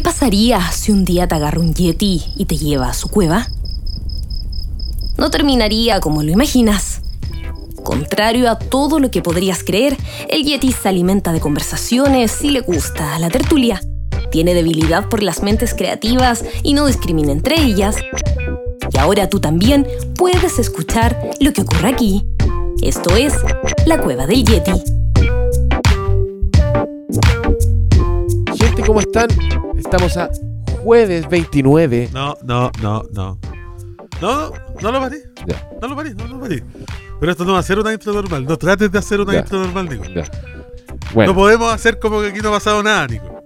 ¿Qué pasaría si un día te agarra un yeti y te lleva a su cueva? No terminaría como lo imaginas. Contrario a todo lo que podrías creer, el yeti se alimenta de conversaciones y le gusta la tertulia. Tiene debilidad por las mentes creativas y no discrimina entre ellas. Y ahora tú también puedes escuchar lo que ocurre aquí. Esto es La Cueva del Yeti. ¿cómo están? Estamos a jueves 29. No, no, no, no. No, no lo paré. Ya, No lo paré, no lo paré. Pero esto no va a ser una intro normal. No trates de hacer una Ya. intro normal, Nico. ya. Bueno, No podemos hacer como que aquí no ha pasado nada, Nico.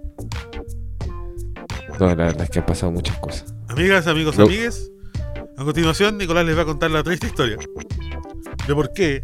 no, la verdad es que han pasado muchas cosas. Amigas, amigos, No. amigues. A continuación, Nicolás les va a contar la triste historia de por qué,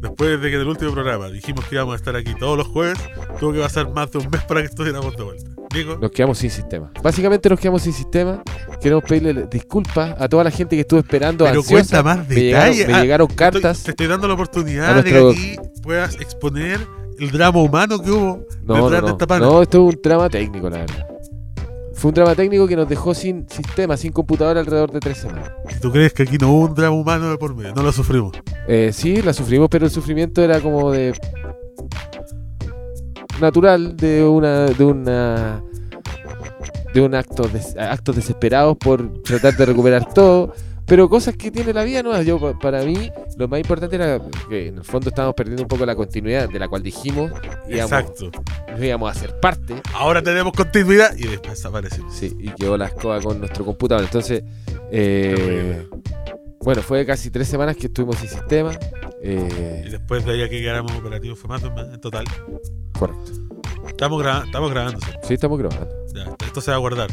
después de que en el último programa dijimos que íbamos a estar aquí todos los jueves, tuvo que pasar más de un mes para que estuviéramos de vuelta. Nico, Nos quedamos sin sistema. Básicamente nos quedamos sin sistema. Queremos pedirle disculpas a toda la gente que estuvo esperando pero ansiosa. cuenta más me llegaron, detalles. me Ah, llegaron estoy- cartas. te estoy dando la oportunidad nuestro- de que aquí puedas exponer el drama humano que hubo No, detrás no, de esta pana. No, esto es un drama técnico, la verdad. Fue un drama técnico que nos dejó sin sistema, sin computadora alrededor de tres semanas. ¿Tú crees que aquí no hubo un drama humano de por medio? No lo sufrimos. Eh, sí, la sufrimos, pero el sufrimiento era como de natural de una de una de un acto des- actos desesperados por tratar de recuperar todo, pero cosas que tiene la vida nueva. Yo pa- para mí lo más importante era que en el fondo estábamos perdiendo un poco la continuidad de la cual dijimos íbamos, Exacto. íbamos a ser parte. Ahora tenemos continuidad y después desaparecimos. Sí, y quedó la escoba con nuestro computador. Entonces, eh, bueno, fue casi tres semanas que estuvimos sin sistema. Y Eh, después de ahí a que quedáramos operativos fue más en total. correcto. Estamos, gra- estamos grabando. ¿sí? Estamos grabando. Ya, esto se va a guardar.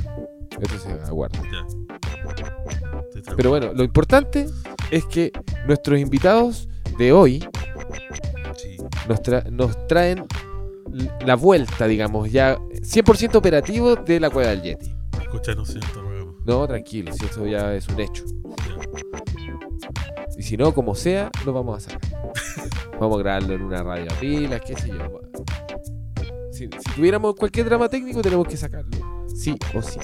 Esto se aguarda. Ya. Estoy tranquilo. Pero bueno, lo importante es que nuestros invitados de hoy Sí. nos, tra- nos traen la vuelta, digamos, ya 100% operativo de la Cueva del Yeti. Escúchanos, señor Torragamo. No, tranquilo, si eso ya es un hecho. Y si no, como sea, lo vamos a sacar. vamos a grabarlo en una radio a pilas, qué sé yo. Si, si tuviéramos cualquier drama técnico, tenemos que sacarlo. Sí o sí.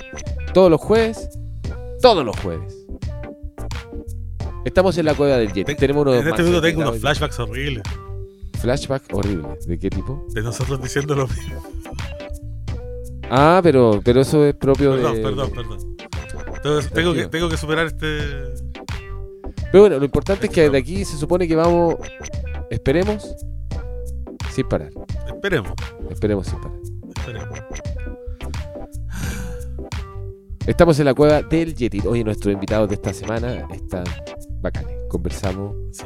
Todos los jueves. Todos los jueves. Estamos en la cueva del Yeti. Te- Tenemos unos En este minuto tengo unos flashbacks horribles flashback horribles. ¿De qué tipo? de nosotros diciendo lo mismo. Ah, pero, pero eso es propio Perdón, de. perdón, perdón. Entonces, tengo que, Tranquilo. tengo que superar este. Pero bueno, lo importante es que de aquí se supone que vamos. Esperemos. Sin parar. Esperemos, Esperemos sin parar. esperemos. Estamos en la cueva del Yeti. Oye, nuestros invitados de esta semana están bacanes. Conversamos, Sí.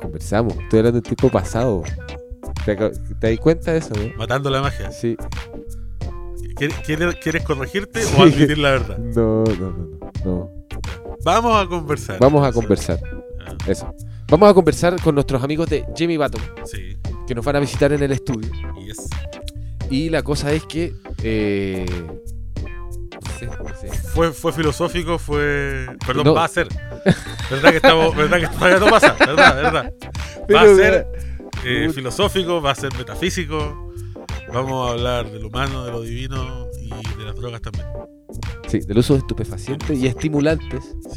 conversamos. Estoy hablando del tiempo pasado. ¿Te, te das cuenta de eso, no? Matando la magia. Sí. ¿Quieres, corregirte Sí. o admitir la verdad? No, no, no, no. Vamos a conversar. Vamos a conversar. Ya, Eso. Vamos a conversar con nuestros amigos de Jimmy Button, Sí, que nos van a visitar en el estudio. yes. Y la cosa es que. Eh, Fue, fue filosófico, fue. Perdón, No. va a ser. ¿Verdad que estamos. ¿Verdad que todavía no pasa? ¿Verdad? ¿Verdad? Va a ser eh, filosófico, va a ser metafísico. Vamos a hablar de lo humano, de lo divino y de las drogas también. Sí, del uso de estupefacientes y estimulantes Sí.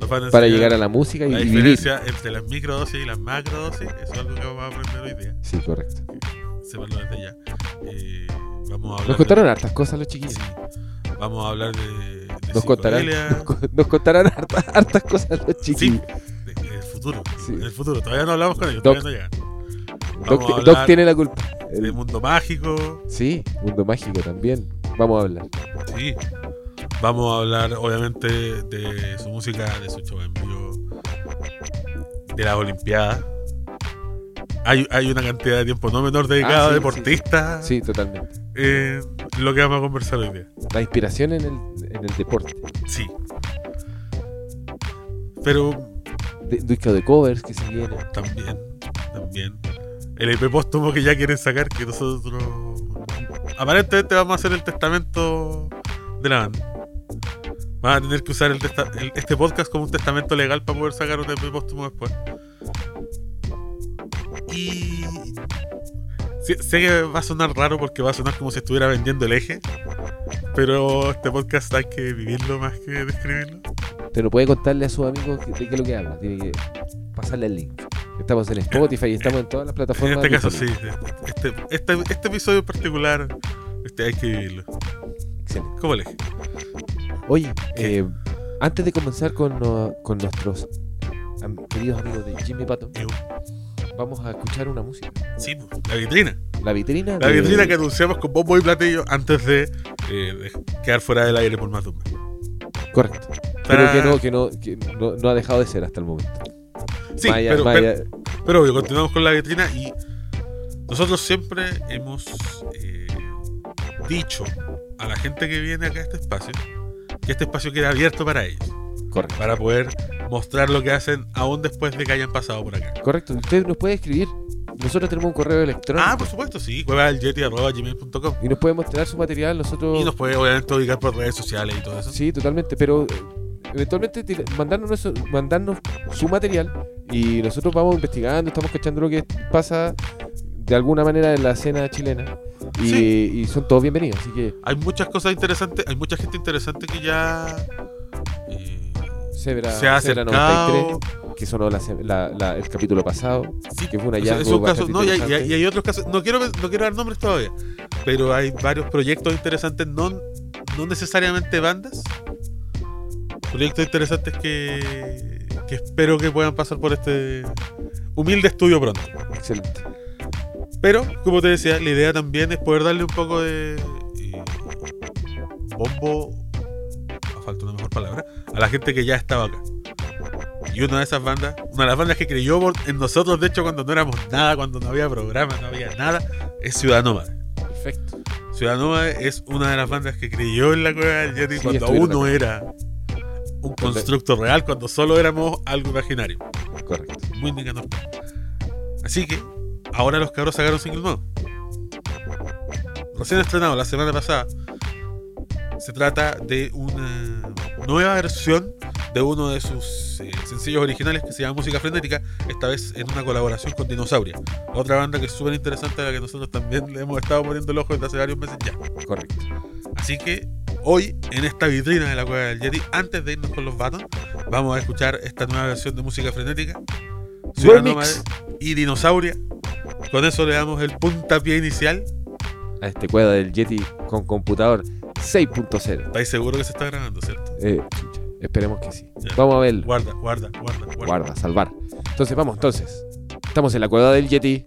Nos van a para llegar a la música y la vivir. diferencia entre las microdosis y las macrodosis. Eso es algo que vamos a aprender hoy día. Sí, correcto. Sépanlo desde ya. Eh, vamos a hablar. Nos contaron hartas cosas los chiquillos. Sí. Vamos a hablar de. de Nos contarán, nos, nos contarán hartas, hartas cosas los Sí, chiquillos. de- del futuro. Sí. Del futuro. Todavía no hablamos con ellos, Doc. todavía no llegan. Doc, Vamos tiene la culpa. de El- mundo mágico. sí, mundo mágico también. Vamos a hablar. Sí. Vamos a hablar, obviamente, de su música, de su show en vivo, de las Olimpiadas. Hay, hay una cantidad de tiempo no menor dedicado Ah, sí, a deportistas. Sí, totalmente. Eh, lo que vamos a conversar hoy día. La inspiración en el, en el deporte. Sí. Pero De, disco de covers que se viene. también, también. El EP póstumo que ya quieren sacar, que nosotros. Aparentemente vamos a hacer el testamento de la banda. Van a tener que usar el testa- el- este podcast como un testamento legal para poder sacar un EP póstumo después. Y. sí- sé que va a sonar raro porque va a sonar como si estuviera vendiendo el eje. pero este podcast hay que vivirlo más que describirlo. Pero puede contarle a sus amigos de qué es lo que habla. Tiene que pasarle el link. Estamos en Spotify y estamos en todas las En plataformas. este caso sí, disponibles. este, este, este episodio en particular este, hay que vivirlo. Excelente. ¿Cómo le dije? Oye, eh, antes de comenzar con, con nuestros queridos amigos de Jimmy Patton, vamos a escuchar una música. Sí, pues, la vitrina. La vitrina. La de- vitrina que anunciamos con bombo y platillo antes de, eh, quedar fuera del aire por más de un mes. Correcto. Pero que, no, que, no, que no, no ha dejado de ser hasta el momento. Sí, Pero obvio, continuamos con la vitrina y nosotros siempre hemos eh, dicho a la gente que viene acá a este espacio que este espacio queda abierto para ellos, correcto. para poder mostrar lo que hacen aún después de que hayan pasado por acá. Correcto. Usted nos puede escribir. Nosotros tenemos un correo electrónico. Ah, por supuesto, sí, cuevadaljeti.gmail.com Y nos puede mostrar su material. Nosotros. y nos puede obviamente ubicar por redes sociales y todo eso. Sí, totalmente, pero eh, eventualmente mandarnos, mandarnos su material y nosotros vamos investigando, estamos cachando lo que pasa de alguna manera en la escena chilena y, Sí. y son todos bienvenidos, así que Hay muchas cosas interesantes, hay mucha gente interesante que ya eh, Zebra, se ha Zebra acercado. 93, que sonó la la- la- el capítulo pasado, Sí, que fue un O sea, hallazgo es un caso, bastante no, y hay, y y hay otros casos, no quiero, no quiero dar nombres todavía, pero hay varios proyectos interesantes, no, no necesariamente bandas, proyectos interesantes que, que espero que puedan pasar por este humilde estudio pronto. Excelente. Pero, como te decía, la idea también es poder darle un poco de eh, bombo, a falta una mejor palabra, a la gente que ya estaba acá. Y una de esas bandas, una de las bandas que creyó en nosotros, de hecho, cuando no éramos nada, cuando no había programa, no había nada, es Ciudad Nómada. Perfecto. Ciudad Nómada es una de las bandas que creyó en la cueva del Yeti Sí, cuando aún no era un constructo real, cuando solo éramos algo imaginario. Correcto. Muy Nicanor. Así que, ahora los cabros sacaron single nuevo. Recién estrenado la semana pasada. Se trata de una nueva versión de uno de sus eh, sencillos originales que se llama Música Frenética, esta vez en una colaboración con Dinosauria. Otra banda que es súper interesante a la que nosotros también le hemos estado poniendo el ojo desde hace varios meses ya. Correcto. Así que hoy, en esta vitrina de la cueva del Yeti, antes de irnos con los Baton, vamos a escuchar esta nueva versión de música frenética. Ciudad y Dinosauria. Con eso le damos el puntapié inicial. A este cueva del Yeti con computador 6.0. ¿Estáis seguros que se está grabando, cierto? Eh, esperemos que sí. Ya. Vamos a verlo. Guarda, guarda, guarda, guarda. Guarda, salvar. Entonces, vamos, entonces. Estamos en la cueva del Yeti.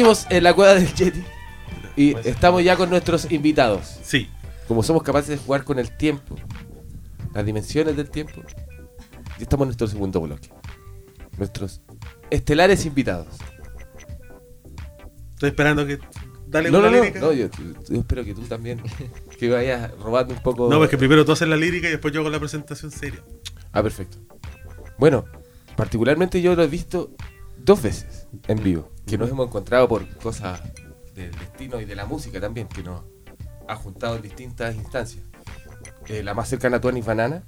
Seguimos en la cueva del Yeti y estamos ya con nuestros invitados. Sí. Como somos capaces de jugar con el tiempo, las dimensiones del tiempo, y estamos en nuestro segundo bloque. Nuestros estelares invitados. Estoy esperando que. Dale No, con no, no, lírica. no, yo, yo espero que tú también, que vayas robando un poco. No, pues que primero tú haces la lírica y después yo hago la presentación seria. Ah, perfecto. Bueno, particularmente yo lo he visto dos veces en vivo, que nos hemos encontrado por cosas del destino y de la música también, que nos ha juntado en distintas instancias. Eh, la más cercana a Tuanis Banana,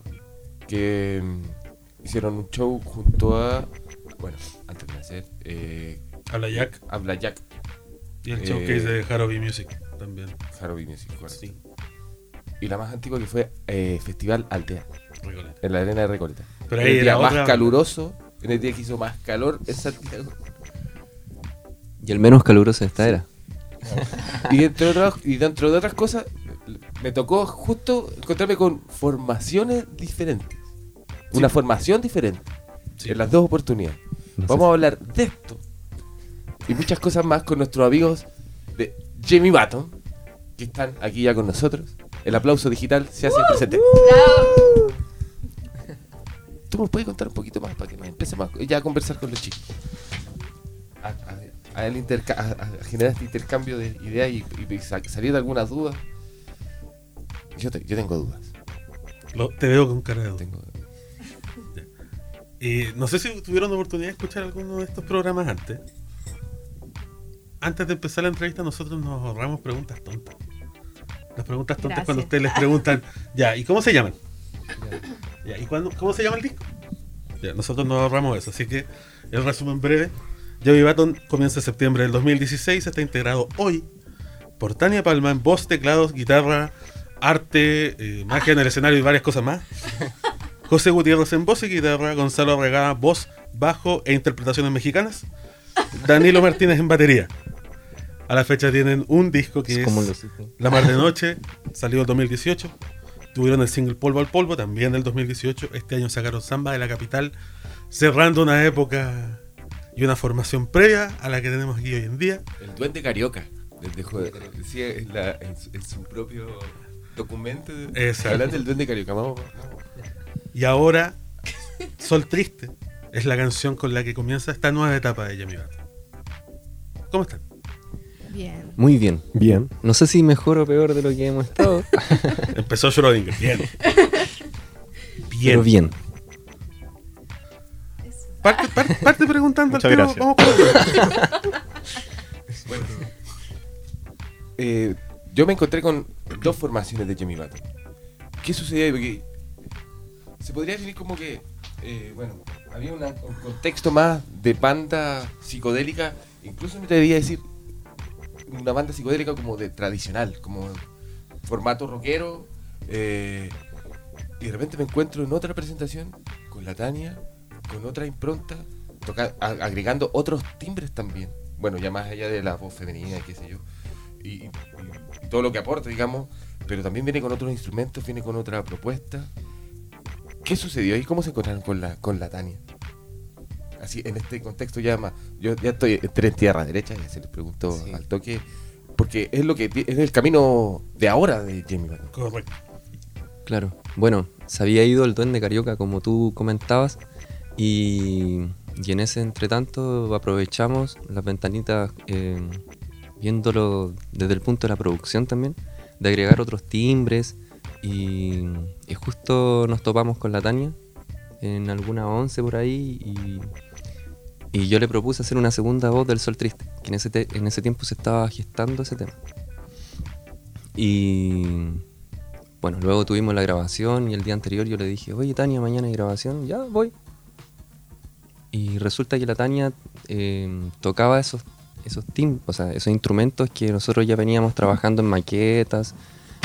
que mm, hicieron un show junto a, bueno, antes de nacer, eh, Habla Jack Habla Jack, y el Eh, showcase de Haroby Music también. Harold Music, correcto. Sí, Y la más antigua que fue eh, Festival Altea, Recoleta. en la arena de Recoleta. Pero ahí el día más otra- caluroso, en el día que hizo más calor en Santiago. Y el menos caluroso de esta era. Y entre otras, y dentro de otras cosas, me tocó justo encontrarme con formaciones diferentes. Una formación diferente Sí. en las dos oportunidades. No sé Vamos a hablar de esto y muchas cosas más con nuestros amigos de Jamie Button, que están aquí ya con nosotros. El aplauso digital se hace presente. ¿Tú nos puedes contar un poquito más para que nos empecemos a- ya a conversar con los chicos? A, a- a el interca- a- a generar este intercambio de ideas y, y sa- salir de algunas dudas. Yo, te- yo tengo dudas. Lo- te veo con cara de duda. Tengo, Eh, no sé si tuvieron oportunidad de escuchar alguno de estos programas antes. Antes de empezar la entrevista, nosotros nos ahorramos preguntas tontas. Las preguntas tontas Gracias. cuando ustedes les preguntan, ya, ¿y cómo se llaman? Ya, ¿y cuándo, cómo se llama el disco? Ya, nosotros nos ahorramos eso, así que el resumen breve. Joey Baton comienza en septiembre del 2016, está integrado hoy por Tania Palma en voz, teclados, guitarra, arte, eh, magia en el escenario y varias cosas más. José Gutiérrez en voz y guitarra, Gonzalo Regada, voz, bajo e interpretaciones mexicanas, Danilo Martínez en batería. A la fecha tienen un disco que Es. La Mar de Noche, salió en 2018. Tuvieron el single Polvo al Polvo, también del 2018. Este año sacaron Samba de la Capital, cerrando una época y una formación previa a la que tenemos aquí hoy en día. El duende carioca. les dejo de- decía en, la- en su, en su propio documento. Exacto. Hablando del duende carioca. Vamos, vamos. Y ahora, Sol Triste es la canción con la que comienza esta nueva etapa de Yami. ¿Cómo están? Bien. Muy bien. Bien. No sé si mejor o peor de lo que hemos estado, Empezó Schrödinger. Bien. pero bien. Parte, parte- parte preguntando Muchas al tema. gracias. Vamos el- Eh, yo me encontré con dos formaciones de Jimmy Button. ¿Qué sucedía ahí? Porque se podría definir como que, eh, bueno, había una- un contexto más de banda psicodélica, incluso me atrevería a decir una banda psicodélica como de tradicional, como formato rockero. eh, y de repente me encuentro en otra presentación con la Tania, con otra impronta, toca- agregando otros timbres también. Bueno, ya más allá de la voz femenina y qué sé yo. Y, y- y todo lo que aporta, digamos, pero también viene con otros instrumentos, viene con otra propuesta. ¿Qué sucedió ahí? ¿Cómo se encontraron con la, con la Tania? Así, en este contexto ya más, yo ya estoy entré en tierra derecha, ya se les preguntó Sí. al toque, porque es lo que es el camino de ahora de Jamie. Correcto. Claro. Bueno, se había ido el duende carioca, como tú comentabas, y, en ese entretanto aprovechamos las ventanitas, eh, viéndolo desde el punto de la producción también, de agregar otros timbres, y, y justo nos topamos con la Tania en alguna once por ahí, y, yo le propuse hacer una segunda voz del Sol Triste, que en ese, en ese tiempo se estaba gestando ese tema. Y bueno, luego tuvimos la grabación y el día anterior yo le dije, oye Tania, mañana hay grabación, ya voy. Y resulta que la Tania eh, tocaba esos, esos tim, o sea, esos instrumentos que nosotros ya veníamos trabajando en uh,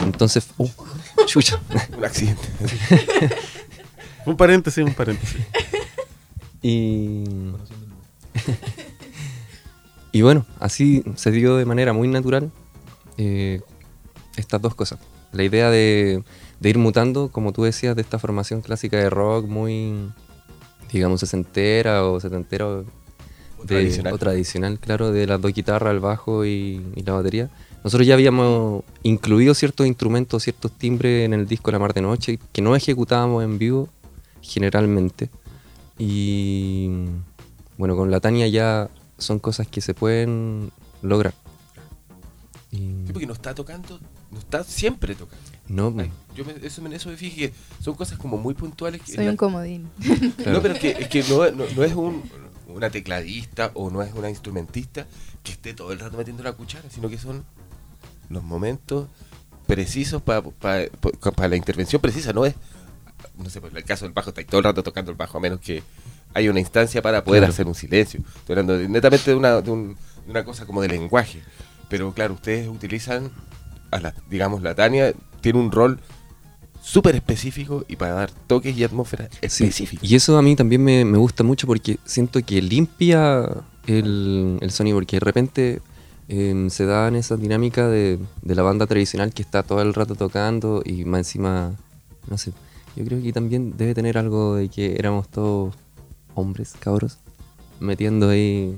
Entonces, ¡oh! chucha. Un accidente. Un paréntesis, un paréntesis. Y. y bueno, así se dio de manera muy natural eh, estas dos cosas. La idea de, de ir mutando, como tú decías, de esta formación clásica de rock muy, digamos, sesentera o setentera, o- tradicional. o tradicional, claro, de las dos guitarras, el bajo y, y la batería. Nosotros ya habíamos incluido ciertos instrumentos, ciertos timbres en el disco La Mar de Noche que no ejecutábamos en vivo generalmente. Y bueno, con la Tania ya son cosas que se pueden lograr. Y- Sí, porque no está tocando, no está siempre tocando. No, Ay, yo me, eso, me- eso me fijé que son cosas como muy puntuales. que Soy la- un comodín. claro. No, pero es que, es que no, no- no es un, una tecladista o no es una instrumentista que esté todo el rato metiendo la cuchara, sino que son los momentos precisos para la intervención precisa. No es, no sé, por el caso del bajo, está todo el rato tocando el bajo, a menos que haya una instancia para poder Claro. hacer un silencio. Estoy hablando de- netamente de una, de, un- de una cosa como de lenguaje. Pero claro, ustedes utilizan, a la, digamos, la Tania tiene un rol súper específico y para dar toques y atmósfera Sí, específicos. Y eso a mí también me, me gusta mucho porque siento que limpia el, el sonido, porque de repente em, se da en esa dinámica de, de la banda tradicional que está todo el rato tocando y más encima, no sé, yo creo que también debe tener algo de que éramos todos hombres, cabros, metiendo ahí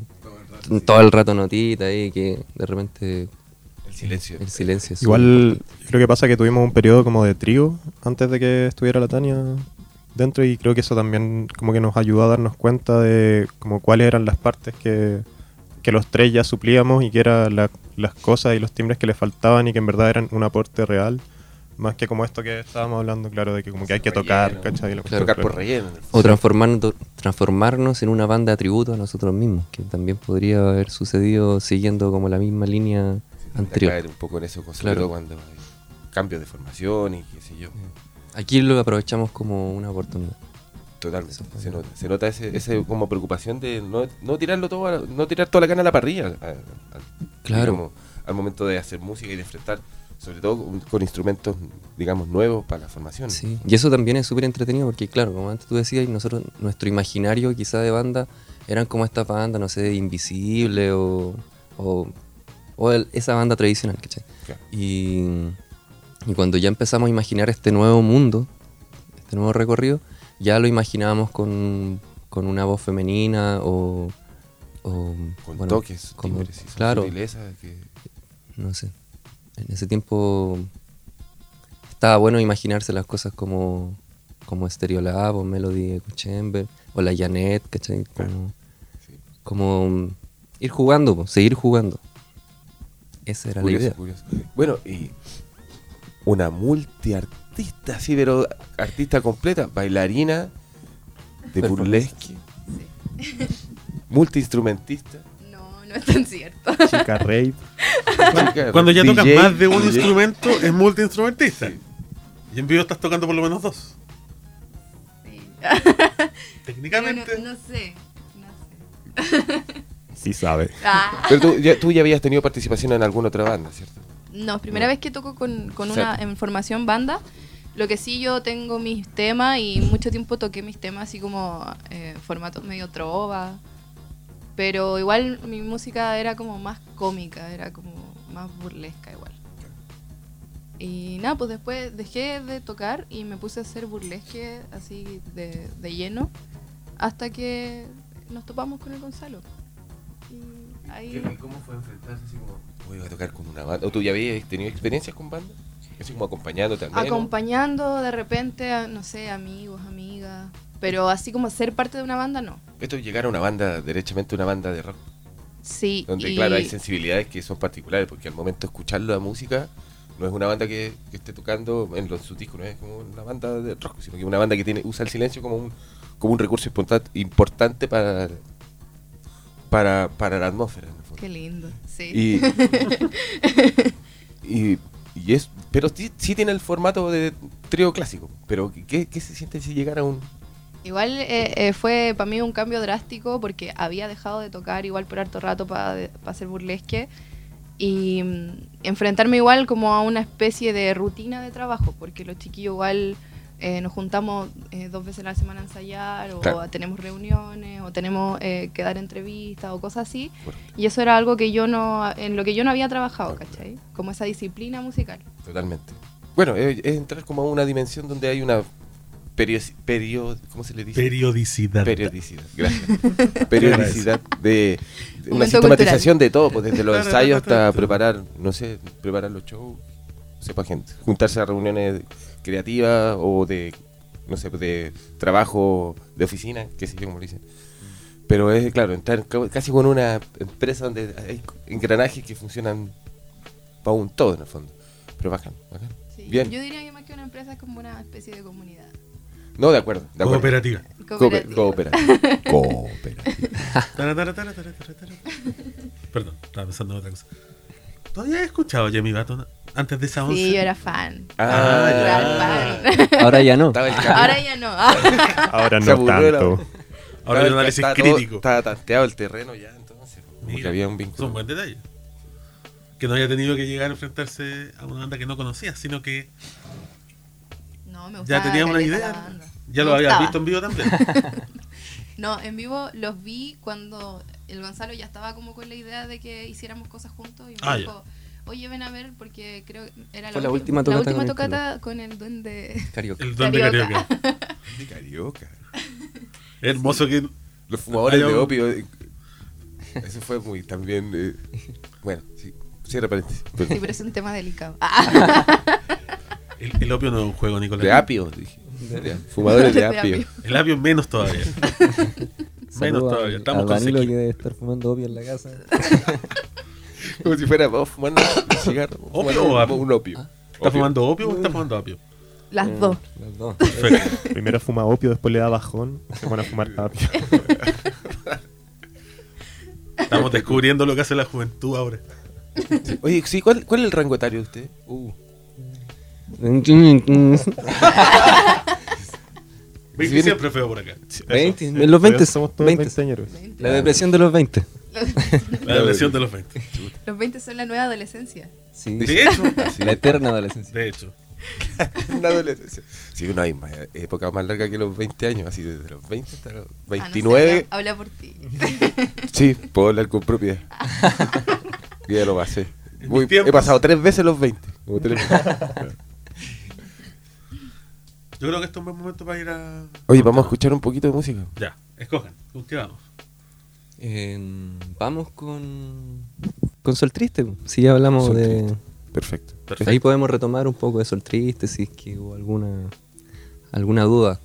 todo el rato notitas ahí que de repente El silencio. el silencio es Igual creo que pasa que tuvimos un periodo como de trío antes de que estuviera la Tania dentro y creo que eso también como que nos ayudó a darnos cuenta de como cuáles eran las partes que, que los tres ya suplíamos y que eran la- las cosas y los timbres que le faltaban y que en verdad eran un aporte real. Más que como esto que estábamos hablando, claro, de que como que hay que tocar. ¿cachai? Claro, Tocar por relleno. O transformarnos, transformarnos en una banda de tributo a nosotros mismos, que también podría haber sucedido siguiendo como la misma línea anterior. caer un poco en eso, sobre Claro. todo cuando hay cambios de formación y qué sé yo. Aquí lo aprovechamos como una oportunidad. Totalmente. Se nota, se nota ese, ese como preocupación de no, no tirarlo todo, a no tirar toda la cana a la parrilla. a- a- Claro. al momento de hacer música y de enfrentar, sobre todo con, con instrumentos, digamos, nuevos para la formación. Sí. Y eso también es súper entretenido porque, claro, como antes tú decías, nosotros, nuestro imaginario quizá de banda eran como esta banda, no sé, Invisible o, o, o el- esa banda tradicional, ¿cachai? Claro. Y, y cuando ya empezamos a imaginar este nuevo mundo, este nuevo recorrido, ya lo imaginábamos con, con una voz femenina o... o, Con bueno, toques, como- claro, que- no sé. En ese tiempo estaba bueno imaginarse las cosas como, como Stereolab o Melody Echo Chamber o la Janet, ¿cachai? Como, sí. como ir jugando, seguir jugando. Esa era Curioso, la idea. curioso. Bueno, y una multiartista, sí, pero artista completa, bailarina de burlesque, multiinstrumentista. No, no es tan cierto. Chica chica, Cuando ya tocas más de un DJ. instrumento, es multiinstrumentista. Y en vivo estás tocando por lo menos dos. Sí. Técnicamente. No, no sé. No sé. Sí sabe. Ah. Pero tú ya, tú ya habías tenido participación en alguna otra banda, ¿cierto? No, primera vez que toco con, una en formación banda. Lo que sí yo tengo mis temas y mucho tiempo toqué mis temas así como eh, formatos medio trova. Pero igual mi música era como más cómica, era como más burlesca igual. Y nada, pues después dejé de tocar y me puse a hacer burlesque así de, de lleno hasta que nos topamos con el Gonzalo. Y. ¿Cómo fue enfrentarse así como, voy a tocar con una banda? ¿O tú ya habías tenido experiencias con bandas? Así como acompañándote al menos. Acompañando de repente, a, no sé, amigos, amigas. Pero así como ser parte de una banda, no. Esto es llegar a una banda, derechamente una banda de rock. Sí. Donde, y- claro, hay sensibilidades que son particulares, porque al momento de escuchar la música, no es una banda que, que esté tocando en los sus discos, no es como una banda de rock, sino que es una banda que tiene usa el silencio como un, como un recurso importan- importante para, para, para la atmósfera. en el fondo. Qué lindo, sí. Y, y, y es, pero sí, sí tiene el formato de trío clásico. Pero ¿qué, qué se siente si llegara a un... Igual eh, eh, fue para mí un cambio drástico porque había dejado de tocar igual por harto rato para hacer burlesque y mm, enfrentarme igual como a una especie de rutina de trabajo porque los chiquillos igual eh, nos juntamos eh, dos veces a la semana a ensayar o Claro. tenemos reuniones o tenemos eh, que dar entrevistas o cosas así Bueno, y eso era algo que yo no en lo que yo no había trabajado, ¿cachai? Como esa disciplina musical. totalmente. Bueno, es, es entrar como a una dimensión donde hay una perio- perio- ¿cómo se le dice? Periodicidad. Periodicidad, gracias. Periodicidad de, de una sistematización de todo, pues desde los Claro, ensayos claro, hasta claro. preparar, no sé, preparar los shows, no sé, para gente, juntarse a reuniones creativas o de, no sé, de trabajo de oficina, qué sé yo, como le dicen. Pero es, claro, entrar ca- casi con una empresa donde hay engranajes que funcionan para un todo en el fondo. Pero bacán, bacán. Sí, Bien. Yo diría que más que una empresa es como una especie de comunidad. No, de acuerdo, de acuerdo. Cooperativa. Cooper- Cooperativa. Cooperativa. Cooperativa. Tara, tara, tara, tara, tara, tara. Perdón, estaba pensando en otra cosa. ¿Todavía he escuchado a Jamie Baton antes de esa once? Sí, yo era fan. Ah, ya. Real fan. Ahora ya no. El. Ahora ya no. Ahora no tanto. Ahora un análisis Estaba todo- crítico. Estaba tanteado el terreno ya, entonces. Porque había un Es un vínculo. buen detalle. Que no haya tenido que llegar a enfrentarse a una banda que no conocía, sino que No, me gustaba ya tenía una idea. Ya Me lo habías visto en vivo también. No, en vivo los vi cuando el Gonzalo ya estaba como con la idea de que hiciéramos cosas juntos y me Ah, ya. Oye, ven a ver porque creo que era Fue la, última la tocata última con el tocata con el duende. Carioca. El duende Carioca. carioca. De carioca. Es hermoso que. Los fumadores de opio. eh, Eso fue muy también. eh, bueno, sí. Cierra paréntesis. Sí, pero es un tema delicado. El, el opio no es un juego, Nicolás. De apio, dije. Fumadores de De apio. apio. El apio menos todavía. menos todavía. Estamos a Danilo que debe estar fumando opio en la casa. Como si fuera vos fumando un cigarro. ¿Opio o un- apio? Un opio. ¿Estás fumando opio o estás fumando apio? Las dos. Las dos. Perfecto. Primero fuma opio, después le da bajón, se pone a fumar apio. Estamos descubriendo lo que hace la juventud ahora. Oye, sí, ¿cuál, ¿cuál es el rango etario de usted? Uh, 20 viene- siempre feo por acá. 20, Eso, en los 20, somos todos 20. veinteañeros. La depresión de los 20. La depresión de los 20. Los 20 son la nueva adolescencia. Sí. De hecho, La eterna adolescencia. de hecho. una adolescencia. Sí, no hay más, época más larga que los 20 años, así desde los 20 hasta los Ah, no sé, 29. habla por ti. Sí, puedo hablar con propiedad. Ya lo pasé. Muy- he pasado tres veces los 20. como tres veces. Yo creo que esto es un buen momento para ir a. Oye, vamos a escuchar un poquito de música. Ya, escojan. ¿Con qué vamos? Eh, vamos con. Con Sol Triste. Si ya hablamos Sol de. Triste. Perfecto. Perfecto. Ahí podemos retomar un poco de Sol Triste si es que hubo alguna. alguna duda.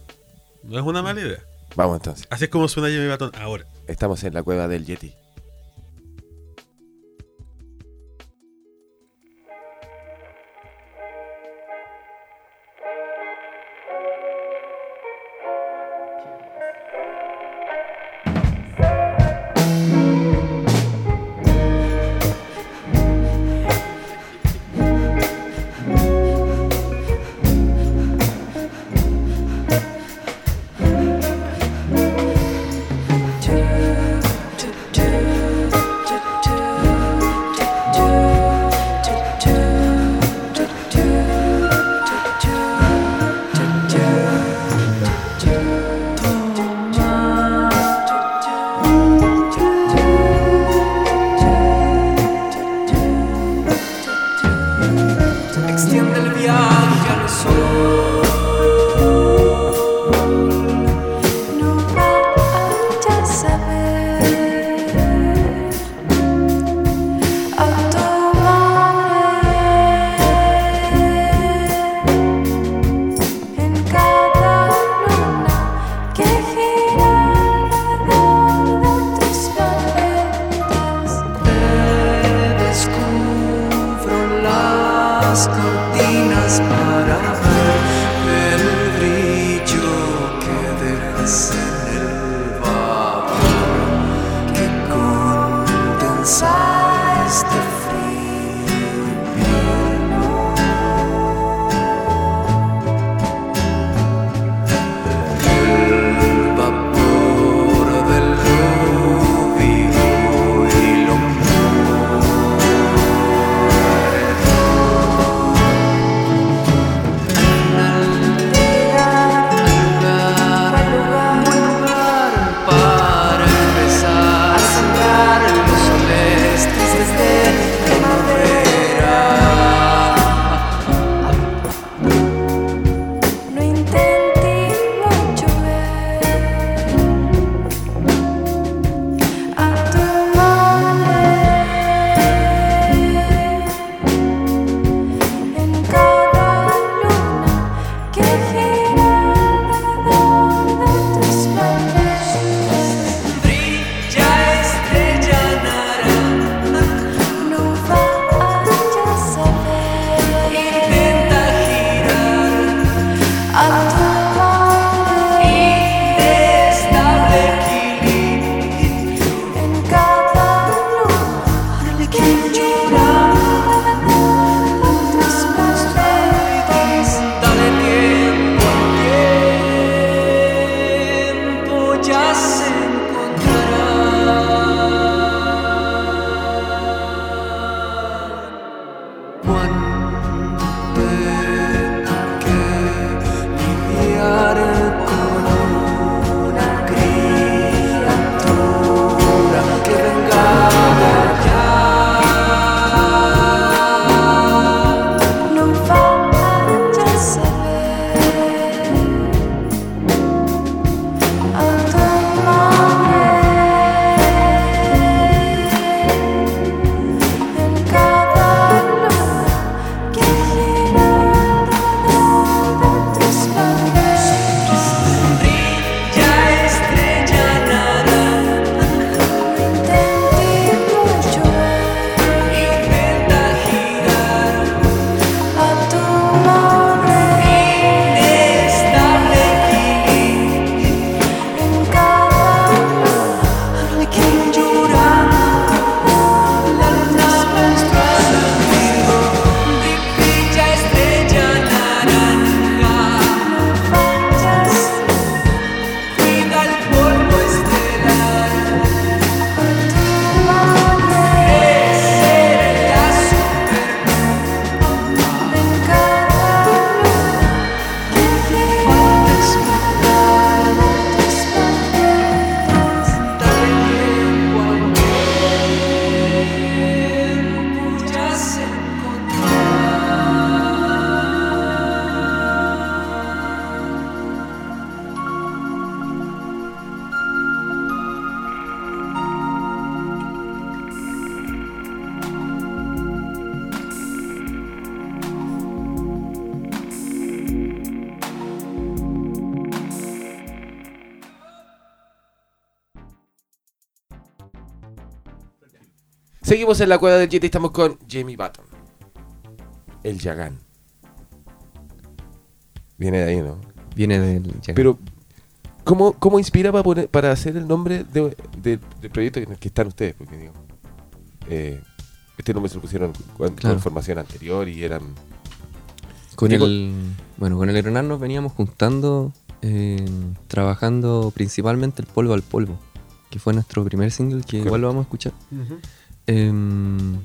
No es una mala idea. Vamos entonces. Así es como suena Jamie Baton ahora. Estamos en la cueva del Yeti. Seguimos en la cueva del Yeti, estamos con Jamie Button. El Yagan. Viene de ahí, ¿no? Viene del Yagan. Pero, ¿cómo, cómo inspira para, poner- para hacer el nombre de- de- del proyecto en el que están ustedes? Porque, digo, eh, este nombre se lo pusieron con, Claro. con formación anterior y eran... Con ¿Qué co- el, bueno, con el Hernán nos veníamos juntando, eh, trabajando principalmente el polvo al polvo, que fue nuestro primer single que igual lo vamos a escuchar. Em,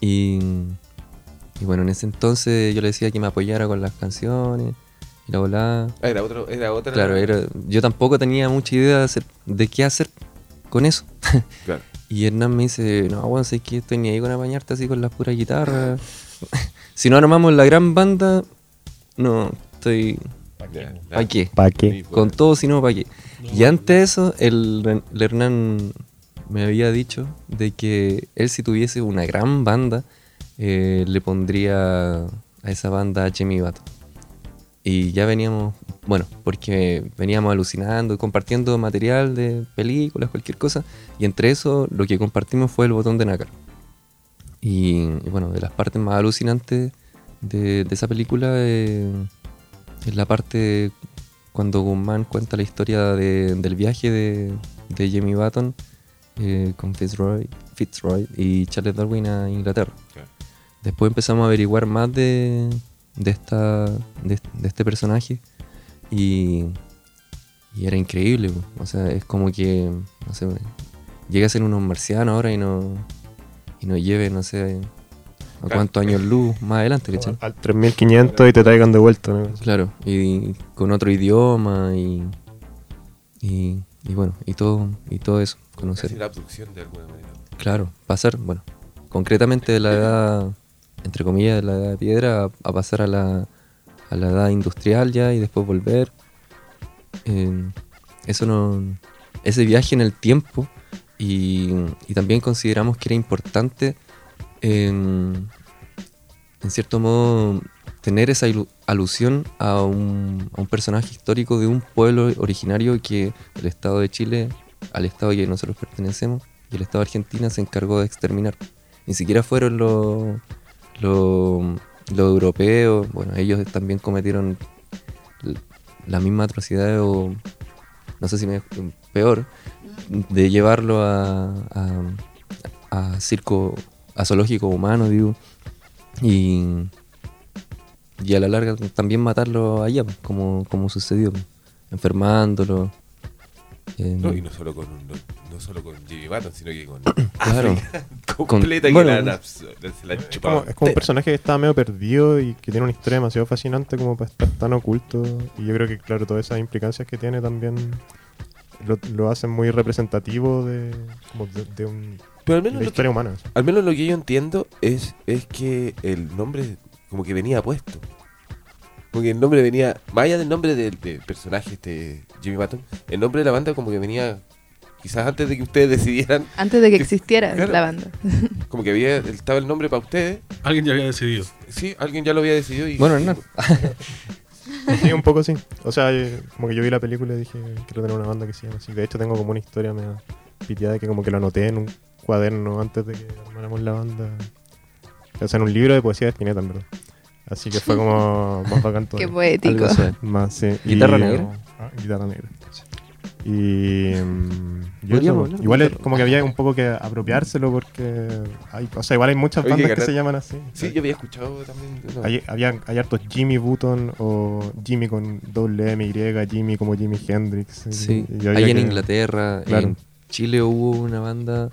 y, y bueno, en ese entonces yo le decía que me apoyara con las canciones y la volada. Ah, era, otro, era otra... Claro, era, yo tampoco tenía mucha idea de, hacer, de qué hacer con eso. Claro. Y Hernán me dice, no, bueno, sé que estoy ni ahí con apañarte así con las puras guitarras. si no armamos la gran banda, no, estoy... ¿Para qué? ¿Para Sí, qué? bueno. Con todo, si no, ¿para qué? Y antes de eso, el, el Hernán me había dicho de que él si tuviese una gran banda, eh, le pondría a esa banda Jimmy Bato. Y ya veníamos, bueno, porque veníamos alucinando y compartiendo material de películas, cualquier cosa. Y entre eso, lo que compartimos fue el botón de nácar. Y, bueno, de las partes más alucinantes de, esa película eh, es la parte cuando Guzmán cuenta la historia de- del viaje de, de Jamie Button eh, con Fitzroy, Fitzroy y Charles Darwin a Inglaterra. Después empezamos a averiguar más de, de, esta, de, de este personaje y, y era increíble. po. O sea, es como que, no sé, llega a ser unos marcianos ahora y no y nos lleve, no sé, a cuántos años luz más adelante, ¿cachai? Al 3500 y te traigan de vuelta. ¿no? Claro, y con otro idioma y, y, y bueno, y todo, y todo eso, conocer. la abducción de alguna manera. Claro, pasar, bueno, concretamente de la edad, entre comillas, de la edad de piedra a, a pasar a la, a la edad industrial ya y después volver. Eh, eso no, ese viaje en el tiempo y, y también consideramos que era importante en, en cierto modo tener esa alusión a un, a un personaje histórico de un pueblo originario que el Estado de Chile, al Estado que nosotros pertenecemos, y el Estado de Argentina se encargó de exterminar. Ni siquiera fueron los los europeos, bueno, ellos también cometieron la misma atrocidad o no sé si me, peor, de llevarlo a, a, a circo, a zoológicos humanos, digo. Y, y a la larga también matarlo allá, pues, como, como sucedió, pues, enfermándolo. eh, No, y no solo con, no, no solo con Jimmy Button, sino que con Claro. completa que bueno, la, la, se la Es como, chupaba. es como un personaje que estaba medio perdido y que tiene una historia demasiado fascinante como para estar tan oculto. Y yo creo que, claro, todas esas implicancias que tiene también lo, lo hacen muy representativo de, como de, de un- Pero al de menos, la lo que, historia humana. al menos lo que yo entiendo es, es que el nombre como que venía puesto. Como que el nombre venía, más allá del nombre del, del personaje, este Jimmy Button, el nombre de la banda como que venía, quizás antes de que ustedes decidieran, Antes de que Que- existiera claro. la banda. como que había estaba el nombre para ustedes. Alguien ya había decidido. Sí, alguien ya lo había decidido y Bueno, Hernán. Sí, un poco sí. O sea, eh, como que yo vi la película y dije, quiero tener una banda que se llama así. De hecho, tengo como una historia media piteada que como que lo anoté en un cuaderno antes de que armáramos la banda. O sea, en un libro de poesía de Spinetta, en verdad. Así que fue como más bacán todo. Qué poético. Más, sí. ¿Guitarra Y- negra? Ah, guitarra negra. Y. mm, eso, hablar de igual es como que había un poco que apropiárselo porque. Hay, o sea, igual hay muchas Oye, bandas que se llaman así. Sí, yo había escuchado también. no. Hay, había, hay hartos Jimmy Button o Jimmy con doble M, Y, Jimmy como Jimi Hendrix. Sí, y en que- Inglaterra, Claro. en Chile hubo una banda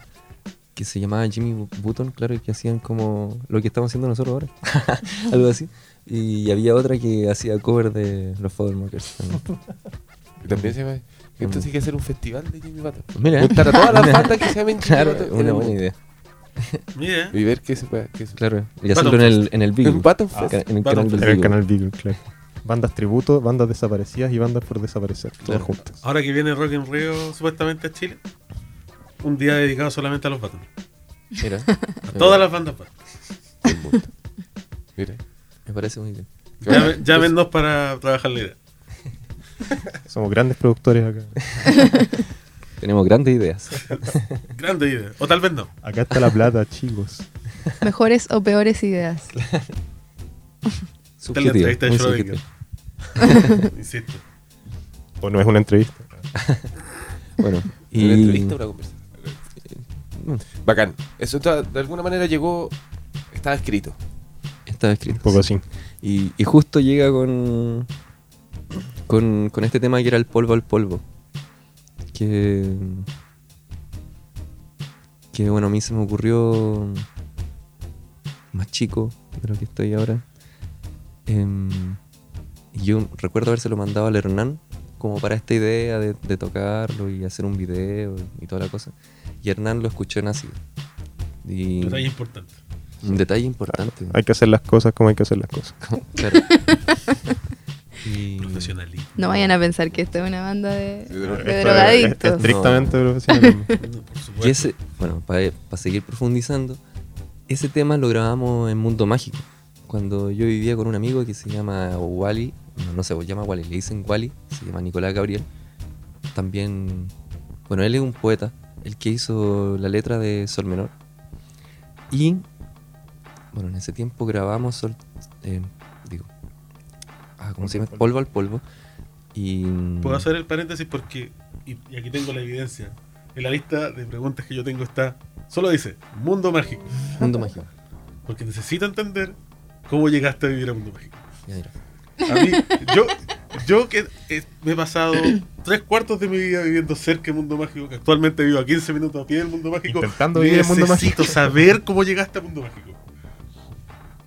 que se llamaba Jimmy Button, claro, y que hacían como lo que estamos haciendo nosotros ahora, algo así. Y había otra que hacía cover de los Fathermakers. también. Y también se llama. Entonces hay que hacer un festival de Jimmy Button. Pues mira. Juntar a todas las bandas que se llamen Jimmy claro, Button en una buena idea. Mira, Y ver qué se puede. Qué se Claro, y hacerlo en el, en el Beagle. Fest. en el canal del Era el Beagle. canal Beagle, claro. Bandas tributo, bandas desaparecidas y bandas por desaparecer, todas juntas. ahora que viene Rock in Rio supuestamente a Chile, un día dedicado solamente a los Buttons. Mira, A todas las bandas del mundo. Mira. me parece muy bien. Llame- Llámenos para trabajar la idea. Somos grandes productores acá. Tenemos grandes ideas. Grande idea. O tal vez no. Acá está la plata, chicos. Mejores o peores ideas. Esta es la entrevista de Schrödinger. Insisto. O no es una entrevista. Bueno, ¿Una entrevista o una conversación? Mm, Bacán. Eso está- de alguna manera llegó. Estaba escrito. estaba escrito. Un poco así. Y, y justo llega con, con con este tema que era el polvo al polvo. Que que bueno, a mí se me ocurrió más chico de lo que estoy ahora. Em, y yo recuerdo habérselo mandado al Hernán como para esta idea de, de tocarlo y hacer un video y toda la cosa. Y Hernán lo escuchó en ácido. Y Detalle importante. un detalle importante. Hay que hacer las cosas como hay que hacer las cosas. Claro. y, Profesionalismo. No vayan a pensar que esto es una banda de, De drogadictos. es Estrictamente profesional. No, y ese, bueno, para seguir profundizando, ese tema lo grabamos en Mundo Mágico. Cuando yo vivía con un amigo que se llama Wally, no, no sé, se llama Wally, le dicen Wally, se llama Nicolás Gabriel. También, bueno, él es un poeta, el que hizo la letra de Sol Menor. Y, bueno, en ese tiempo grabamos Sol, eh, digo, ah, ¿cómo se llama? Polvo al polvo. Y, Puedo hacer el paréntesis porque, y, y aquí tengo la evidencia, en la lista de preguntas que yo tengo está, solo dice, mundo mágico. Mundo Mágico. Porque necesito entender cómo llegaste a vivir a mundo mágico. Ya, mira. A mí, yo, yo que eh, me he pasado tres cuartos de mi vida viviendo cerca del mundo mágico, que actualmente vivo a 15 minutos a pie del mundo mágico, Intentando vivir en el mundo necesito saber cómo llegaste al mundo mágico.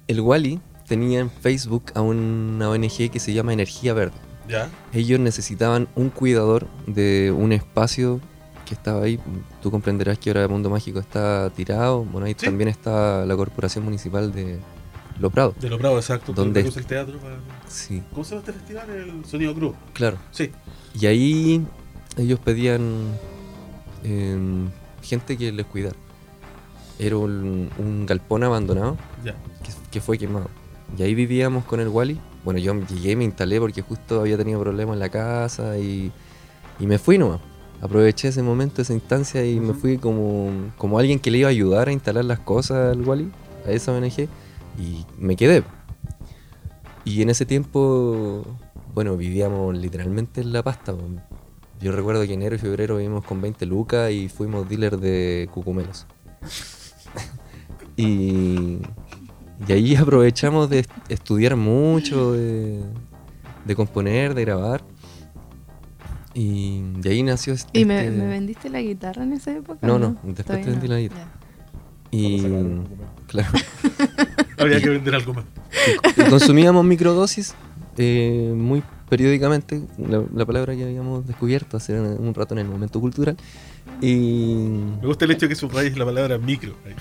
El Wally tenía en Facebook a una ONG que se llama Energía Verde. ¿Ya? Ellos necesitaban un cuidador de un espacio que estaba ahí. Tú comprenderás que ahora el mundo mágico está tirado. Bueno, ahí Sí. también está la corporación municipal de Lo Prado. De lo bravo, exacto. Donde el teatro para... Sí, ¿Cómo se llama este festival? El Sonido Cruz. claro. Sí. Y ahí ellos pedían em, gente que les cuidara. Era un, un galpón abandonado que, que fue quemado. Y ahí vivíamos con el Wally. Bueno, yo llegué me instalé porque justo había tenido problemas en la casa y, y me fui nomás. Aproveché ese momento, esa instancia y me fui como, como alguien que le iba a ayudar a instalar las cosas al Wally, a esa ONG, y me quedé. Y en ese tiempo, bueno, vivíamos literalmente en la pasta. Yo recuerdo que enero y febrero vivimos con 20 lucas y fuimos dealer de cucumelos. Y, y ahí aprovechamos de est- estudiar mucho, de, de componer, de grabar. Y de ahí nació este... ¿Y me, me vendiste la guitarra en esa época? No, no, después te vendí no. la guitarra. Ya. Y, claro, Habría que vender algo más. consumíamos microdosis eh, muy periódicamente, la, la palabra que habíamos descubierto hace un rato en el momento cultural. Y Me gusta el hecho que subrayes la palabra micro. ahí.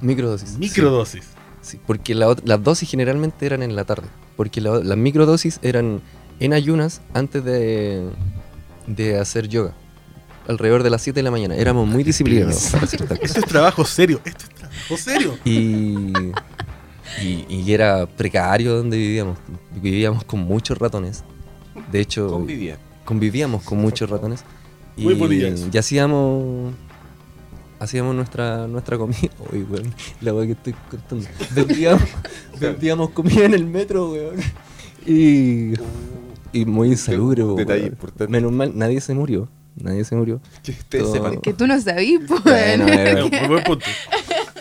microdosis. sí. Microdosis. Sí, porque la ot- las dosis generalmente eran en la tarde. Porque la- las microdosis eran en ayunas antes de, de hacer yoga. Alrededor de las 7 de la mañana. Éramos muy disciplinados para hacer estas cosas. Esto es trabajo serio. Esto es trabajo serio. Y, y, y era precario donde vivíamos. Vivíamos con muchos ratones. De hecho, Convivía. convivíamos con muchos ratones. Y, Muy y hacíamos hacíamos nuestra nuestra comida. Uy, weón, la weá que estoy contando. Vendíamos, vendíamos comida en el metro, weón. Y, y muy insalubre, Un weón. detalle importante. Menos mal, nadie se murió. Nadie se murió. Que ustedes Todo- sepan. Que tú no sabías, pues. Bueno, buen punto.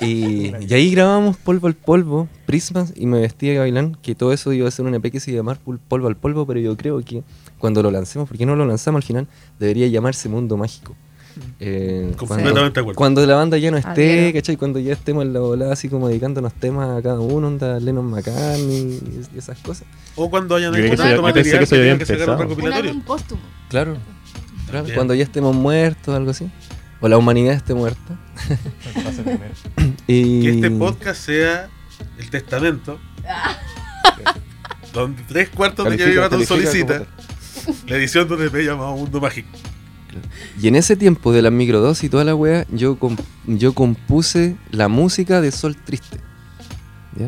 Y, y ahí grabamos Polvo al Polvo, Prismas y Me Vestía de Gavilán, que todo eso iba a ser un EP que se llamar Polvo al Polvo, pero yo creo que cuando lo lancemos, porque no lo lanzamos al final, debería llamarse Mundo Mágico. Eh, Completamente acuerdo. cuando la banda ya no esté. ¿cachai? Cuando ya estemos en la volada así como dedicándonos temas a cada uno, onda Lennon McCartney y, y esas cosas. O cuando hayan que pensé material que que que un. Un. Claro, claro, Bien. cuando ya estemos muertos, algo así. O la humanidad esté muerta. y... Que este podcast sea el testamento. donde tres cuartos de Califica- califica solicita la edición de un EP llamado Mundo Mágico. Y en ese tiempo de la microdosis y toda la wea, yo, com- yo compuse la música de Sol Triste. ¿ya?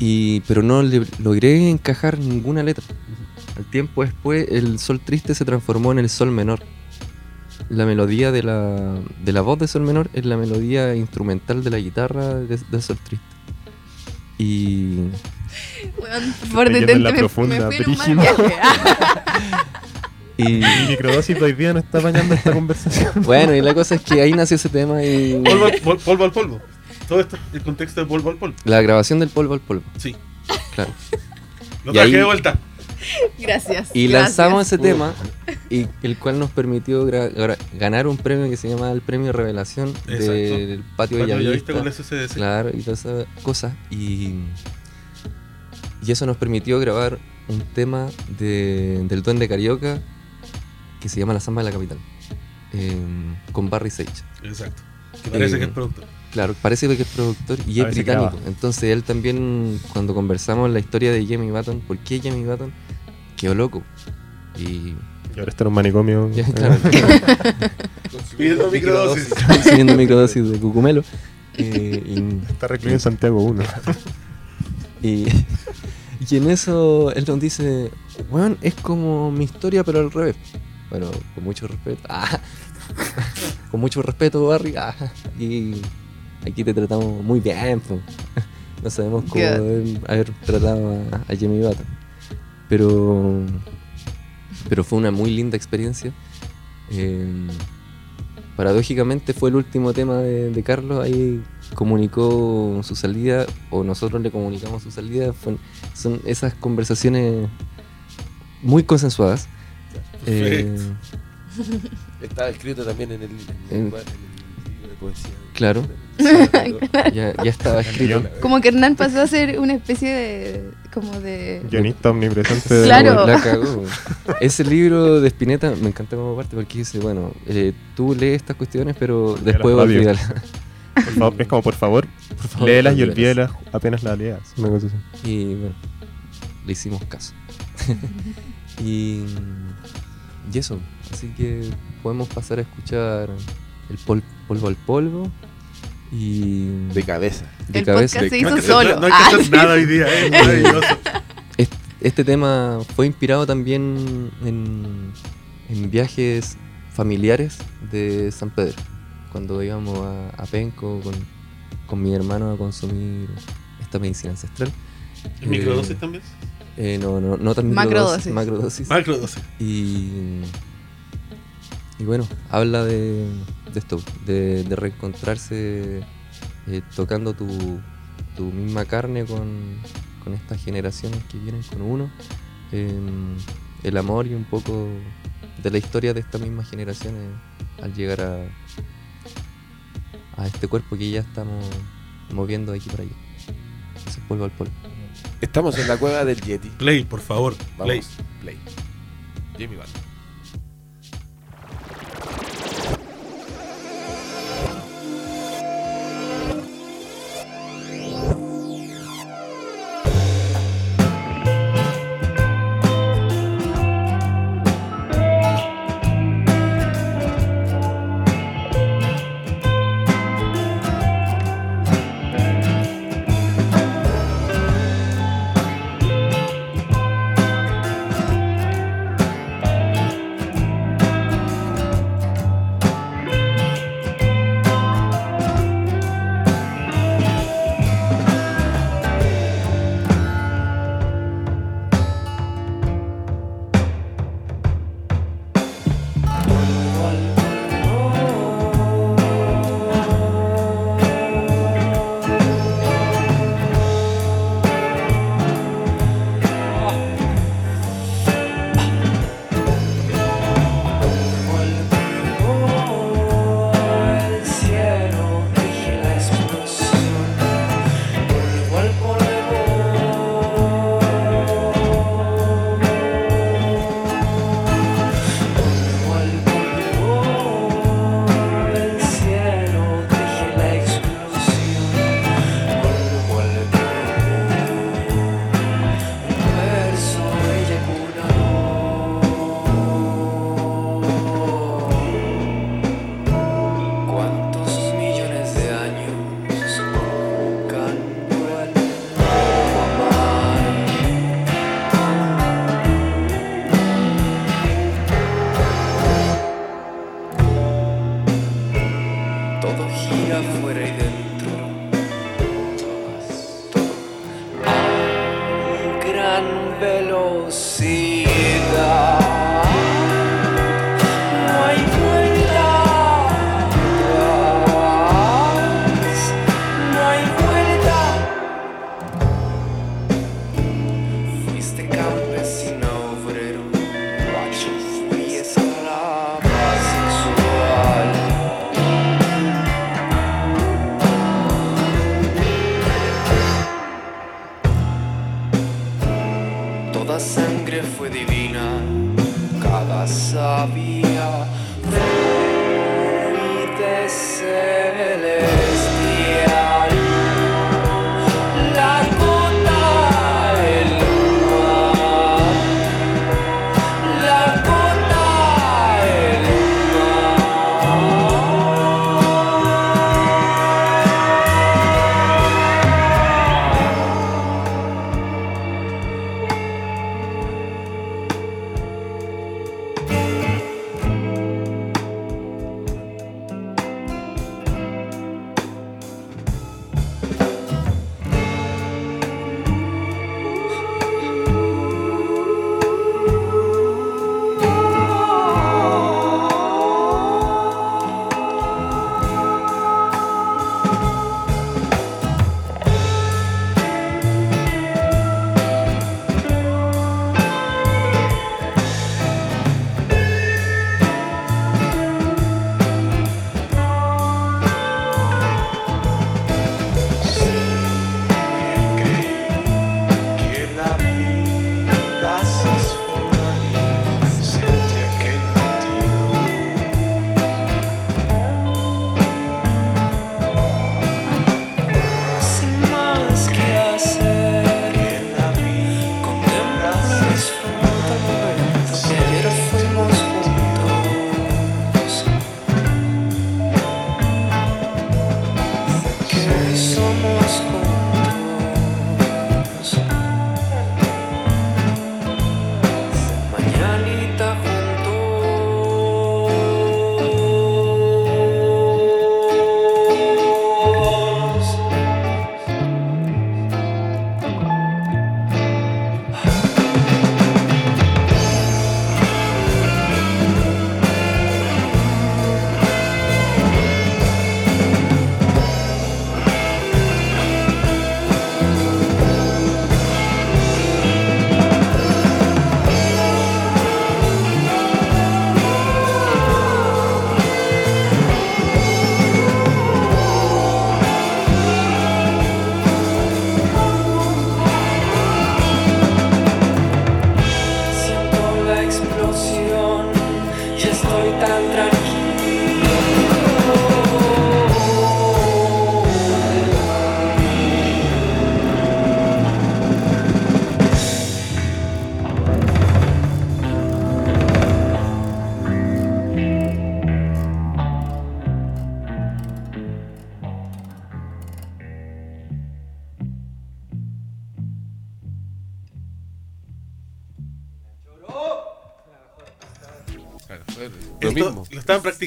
Y, pero no le logré encajar ninguna letra. Al tiempo después, el Sol Triste se transformó en el Sol Menor. La melodía de la, de la voz de Sol Menor es la melodía instrumental de la guitarra de, de Sol Triste. Y, Weón, por detente, la me, profunda, me fui en un mal brígido. viaje. y Mi microdosis hoy día no está bañando esta conversación. bueno, y la cosa es que ahí nació ese tema y Polvo, pol- polvo al polvo. Todo esto, el contexto de polvo al polvo. la grabación del polvo al polvo. Sí. Claro. Lo Y traje ahí- de vuelta. Gracias. Y gracias. lanzamos ese tema, y el cual nos permitió ganar un premio que se llama el Premio Revelación Exacto. del Patio Cuando con el SCDC. Claro, y todas esas cosas. Y, y eso nos permitió grabar un tema de, del Duende Carioca que se llama La Samba de la Capital, em, con Barry Sage. Exacto. Que parece Eh, que es productor. Claro, parece que es productor y A es británico. Entonces él también, cuando conversamos la historia de Jamie Button, ¿por qué Jamie Button? Quedó loco. Y Y ahora está en un manicomio. ya, claro, Pidiendo microdosis. microdosis de cucumelo. Eh, y, Está recluido en Santiago 1. y, y en eso él nos dice, weón, es como mi historia pero al revés. Bueno, con mucho respeto. Ah, con mucho respeto, Barry. Ah, y aquí te tratamos muy bien. po. No sabemos cómo haber tratado a, a Jamie Button. Pero, pero fue una muy linda experiencia. Eh, paradójicamente fue el último tema de, de Carlos. Ahí comunicó su salida, o nosotros le comunicamos su salida. Fue- son esas conversaciones muy consensuadas. Eh, Estaba escrito también en el, en el, En- en el libro de poesía. Claro. ya, ya estaba escrito. Como que Hernán pasó a ser una especie de. Como de. Guionista omnipresente. de- Claro. La cagó. Ese libro de Spinetta me encanta como parte porque dice, bueno, eh, tú lees estas cuestiones, pero después. Por favor, es como, por favor, Por favor, léelas y olvídalas. olvídalas apenas las leas. Una cosa así. Y bueno, le hicimos caso. y, y eso, así que podemos pasar a escuchar el pol- polvo al polvo y De cabeza. de el cabeza. podcast se No hizo solo. no hay que Ah, hacer nada hoy día, es maravilloso. Este, este tema fue inspirado también en, en viajes familiares de San Pedro, cuando íbamos a, a Penco con, con mi hermano a consumir esta medicina ancestral. ¿El microdosis también? Eh, no, no, no tan Macrodosis. macrodosis. Macrodosis. Y, y bueno, habla de, de esto, de, de reencontrarse eh, tocando tu, tu misma carne con, con estas generaciones que vienen con uno, em, el amor y un poco de la historia de estas mismas generaciones al llegar a, a este cuerpo que ya estamos moviendo de aquí para allá. Ese es polvo al polvo. Estamos en la cueva del Yeti. Play, por favor. Play. Vamos, play. Jimmy Butler.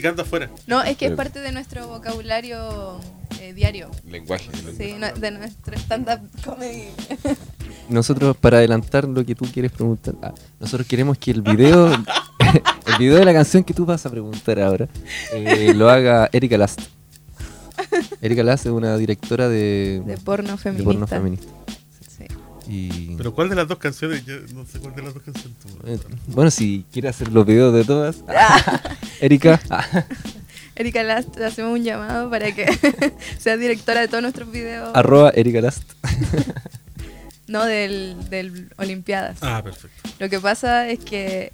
Practicando afuera. No, es que es parte de nuestro vocabulario eh, diario. Lenguaje. Sí, no- de nuestro stand-up comedy. Nosotros, para adelantar lo que tú quieres preguntar, ah, nosotros queremos que el video, el video de la canción que tú vas a preguntar ahora, eh, lo haga Erika Last. Erika Last es una directora de, De porno de feminista. porno feminista. Y, Pero ¿cuál de las dos canciones? Yo no sé cuál de las dos canciones. tú. eh, bueno, si quiere hacer los videos de todas, Erika, Erika Last, te hacemos un llamado para que sea directora de todos nuestros videos. arroba Erika Last. no, del, del Olimpiadas. Ah, perfecto. Lo que pasa es que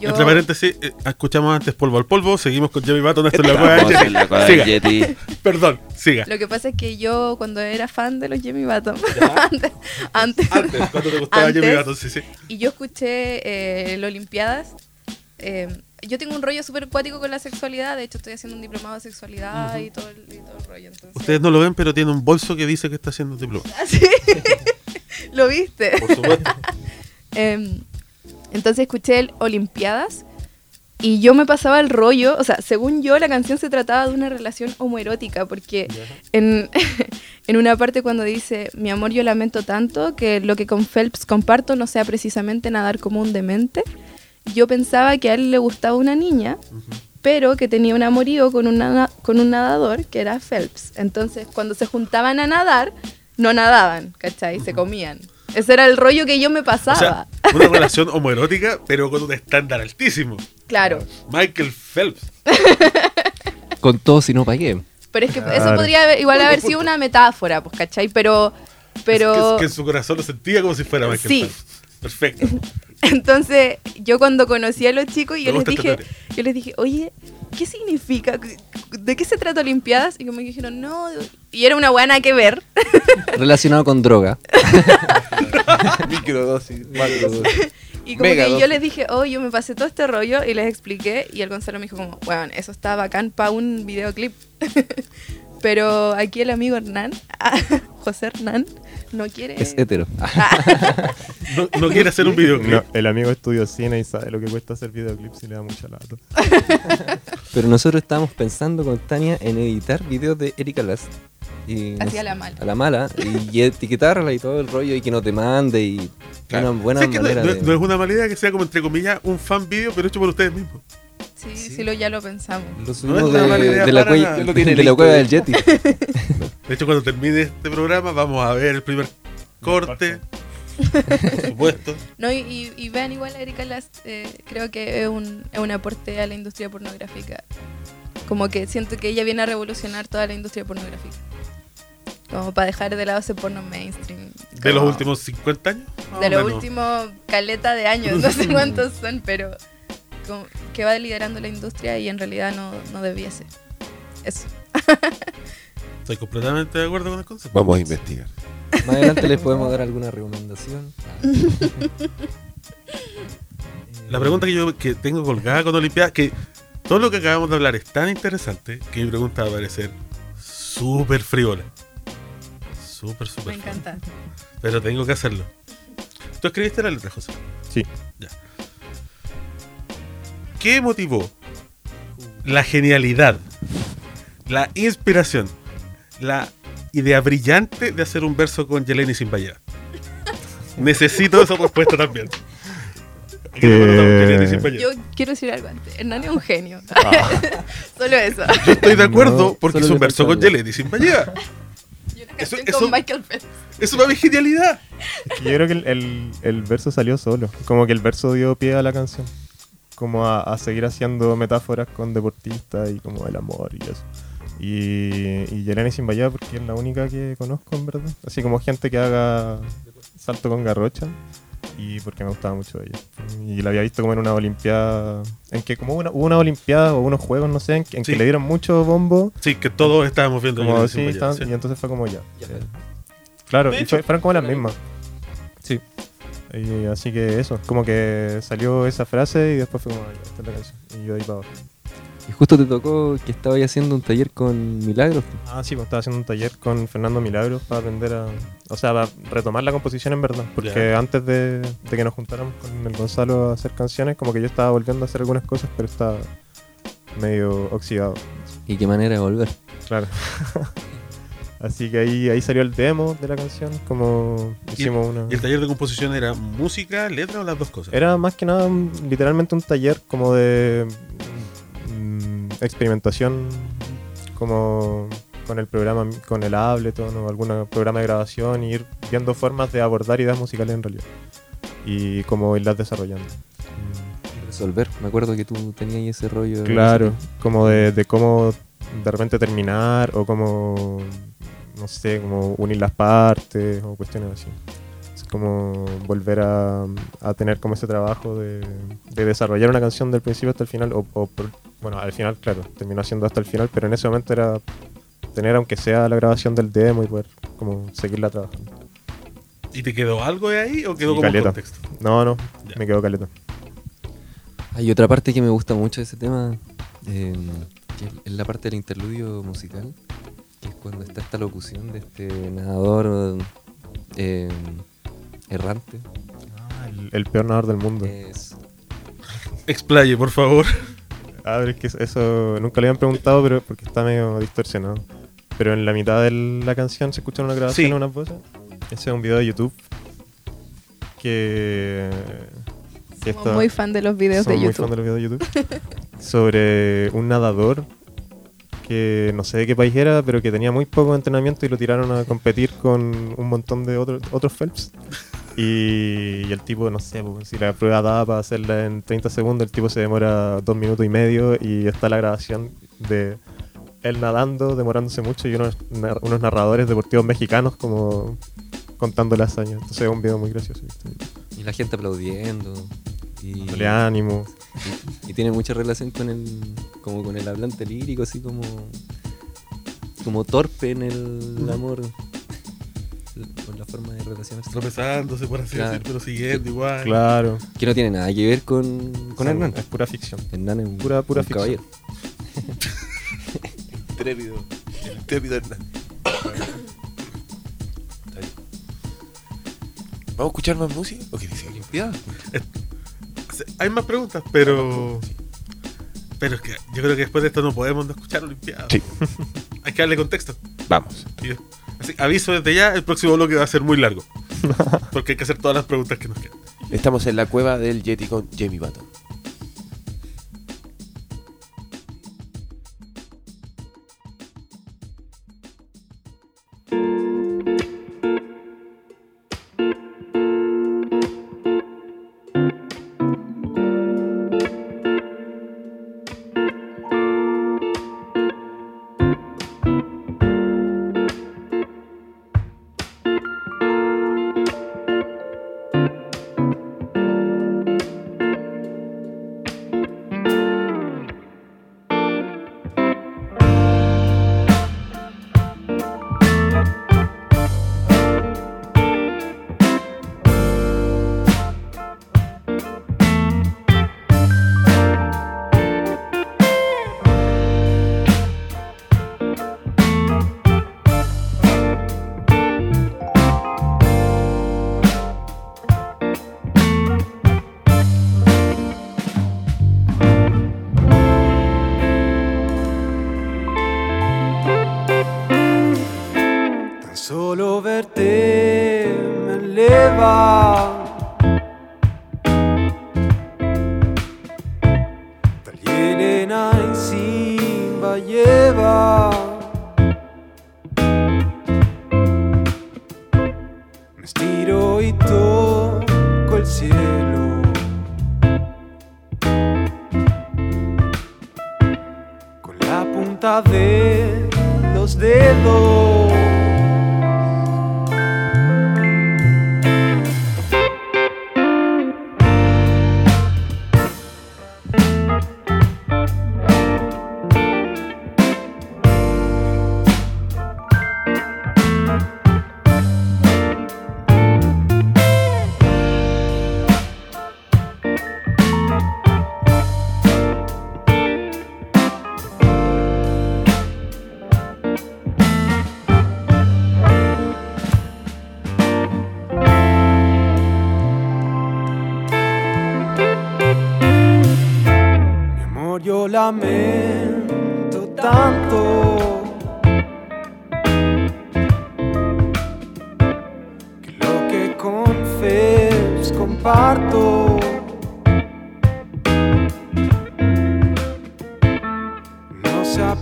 yo... Entre paréntesis, eh, escuchamos antes Polvo al Polvo, seguimos con Jimmy Baton, esto es la cueva la Yeti. Perdón, siga. Lo que pasa es que yo cuando era fan de los Jimmy Button, antes, antes, Antes, cuando te gustaba Antes. Jimmy Baton, sí, sí. y yo escuché eh, el Olimpiadas, eh, yo tengo un rollo súper acuático con la sexualidad, de hecho estoy haciendo un diplomado de sexualidad y, todo el, y todo el rollo. Entonces, Ustedes no lo ven, pero tiene un bolso que dice que está haciendo diploma. ¿Ah, sí? ¿Lo viste? Por supuesto. Em, entonces escuché el Olimpiadas y yo me pasaba el rollo, o sea, según yo la canción se trataba de una relación homoerótica, porque en, en una parte cuando dice, mi amor yo lamento tanto que lo que con Phelps comparto no sea precisamente nadar como un demente, yo pensaba que a él le gustaba una niña, pero que tenía un amorío con, un nada- con un nadador que era Phelps. Entonces cuando se juntaban a nadar, no nadaban, ¿cachai? Se comían. Ese era el rollo que yo me O pasaba. sea, una relación homoerótica, pero con un estándar altísimo. claro. Michael Phelps. Con todo, si no pagué. Pero es que eso podría haber- igual haber sido una metáfora, pues, ¿cachai? Pero, pero Es que, que en su corazón lo sentía como si fuera Michael Sí. Phelps. Perfecto. entonces yo cuando conocí a los chicos, yo Me les esta dije, yo les dije, oye, ¿qué significa? ¿De qué se trata Olimpiadas? Y como que dijeron, no, y era una buena que ver. Relacionado con droga. Microdosis, macrodosis. Y como Mega que yo les dije, oh, yo me pasé todo este rollo y les expliqué. Y el Gonzalo me dijo como, bueno, eso está bacán para un videoclip. Pero aquí el amigo Hernán, José Hernán, no quiere... Es hetero. No, no quiere hacer un videoclip. No, el amigo estudió cine y sabe lo que cuesta hacer videoclips y le da mucha lata. Pero nosotros estábamos pensando con Tania en editar videos de Erika Last. Y nos- Hacia la mala. A la mala. Y, y etiquetarla y todo el rollo y que no te mande y Claro. una buena es que manera no- de... no es una mala idea que sea como entre comillas un fan video, pero hecho por ustedes mismos. Sí, sí, lo, ya lo pensamos. Lo No de, de la, tiene de la cueva del Yeti. De hecho, cuando termine este programa, vamos a ver el primer corte. Por supuesto. No, y, y- y vean igual a Erika Last, eh, creo que es un, es un aporte a la industria pornográfica. Como que siento que ella viene a revolucionar toda la industria pornográfica. Como para dejar de lado ese porno mainstream. De los Como últimos 50 años. De los últimos caleta de años, no sé cuántos son, pero como que va liderando la industria y en realidad no, no debiese. Eso. Estoy completamente de acuerdo con el concepto. Vamos a investigar. Más adelante les podemos dar alguna recomendación. La pregunta que yo que tengo colgada con Olimpiada, que todo lo que acabamos de hablar es tan interesante que mi pregunta va a parecer súper friola. Súper, súper. Me encanta. Pero tengo que hacerlo. ¿Tú escribiste la letra, José? Sí. ¿Qué motivó la genialidad, la inspiración, la idea brillante de hacer un verso con Yeleni sin Vallejo? Necesito esa respuesta también. Vallejo. Yo quiero decir algo antes. Hernán es un genio. Ah. Solo eso. Yo estoy de acuerdo No, porque es un verso con. Yeleni sin una Eso- eso- con Michael Phelps. Eso mi genialidad. Es que yo creo que el, el- el verso salió solo. Como que el verso dio pie a la canción. Como a, a seguir haciendo metáforas con deportistas y como el amor y eso. Y, y Yeleni Simbayá porque es la única que conozco, en verdad. Así como gente que haga salto con garrocha. Y porque me gustaba mucho ella. Y la había visto como en una olimpiada. En que como una, hubo una olimpiada o unos juegos, no sé, en, que- en Sí. que le dieron mucho bombo. Sí, que todos estábamos viendo Como sí, estaban- sí. y entonces fue como ya. Eh, Claro, y hecho, fue- fueron como las mismas. Y así que eso, como que salió esa frase y después fue como, "Ay, esta es la canción. Y yo ahí para abajo. Y justo te tocó que estabas haciendo un taller con Milagros. Ah, sí, pues estaba haciendo un taller con Fernando Milagros para aprender a. O sea, para retomar la composición en verdad. Porque antes de, de que nos juntáramos con el Gonzalo a hacer canciones, como que yo estaba volviendo a hacer algunas cosas, pero estaba medio oxidado. Y qué manera de volver. Claro. Así que ahí, ahí salió el demo de la canción, como hicimos una... ¿Y el taller de composición era música, letra o las dos cosas? Era más que nada literalmente un taller como de mm, experimentación, como con el programa, con el Ableton o algún programa de grabación, y ir viendo formas de abordar ideas musicales en realidad. Y como irlas desarrollando. Resolver. Me acuerdo que tú tenías ese rollo. de Claro, como de, de cómo de repente terminar o como, no sé, como unir las partes o cuestiones así. Es como volver a, a tener como ese trabajo de, de desarrollar una canción del principio hasta el final, o, o por- bueno, al final, claro, terminó siendo hasta el final, pero en ese momento era tener aunque sea la grabación del demo y poder como seguirla trabajando. ¿Y te quedó algo de ahí o quedó Sí, como caleta. contexto? No, no, Ya. me quedó caleta. Hay otra parte que me gusta mucho de ese tema, eh, que es la parte del interludio musical, es cuando está esta locución de este nadador eh, errante. Ah, el, el peor nadador del mundo. Es, Explaye, por favor. A ver, es que eso nunca le habían preguntado, pero porque está medio distorsionado. Pero en la mitad de la canción se escuchan una grabación, Sí. unas voces. Ese es un video de YouTube que. que Somos está- muy fan de los videos de somos muy YouTube. fan de los videos de YouTube. sobre un nadador que no sé de qué país era, pero que tenía muy poco entrenamiento y lo tiraron a competir con un montón de otros otros Phelps. Y, y el tipo, no sé, pues, si la prueba daba para hacerla en 30 segundos, el tipo se demora dos minutos y medio y está la grabación de él nadando, demorándose mucho y unos, nar- unos narradores deportivos mexicanos como contando la hazaña. Entonces es un video muy gracioso. y la gente aplaudiendo. Y, Dándole ánimo. y tiene mucha relación con el como con el hablante lírico, así como como torpe en el amor. Con la forma de relacionarse. Tropezándose, por así Claro. decir, pero siguiendo igual. Claro. Que no tiene nada que ver con, con Hernán. Es pura ficción. Hernán es un, Pura- pura un ficción. caballero. Intrépido. El intrépido Hernán. ¿Vamos a escuchar más música? ¿O qué dice? Limpiada. Hay más preguntas, pero. Pero es que yo creo que después de esto no podemos no escuchar Olimpiada. Sí. Hay que darle contexto. Vamos. Y- Así, aviso desde ya, el próximo bloque va a ser muy largo. Porque hay que hacer todas las preguntas que nos quedan. Estamos en la cueva del Yeti con Jamie Button.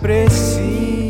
No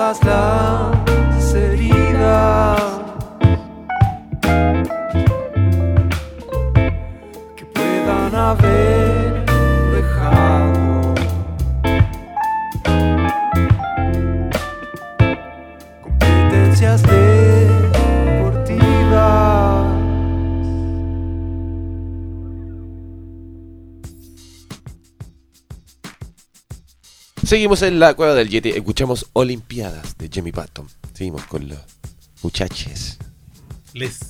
todas las heridas que puedan haber Seguimos en la cueva del Yeti. Escuchamos Olimpiadas de Jamie Patton. Seguimos con los muchaches. Les.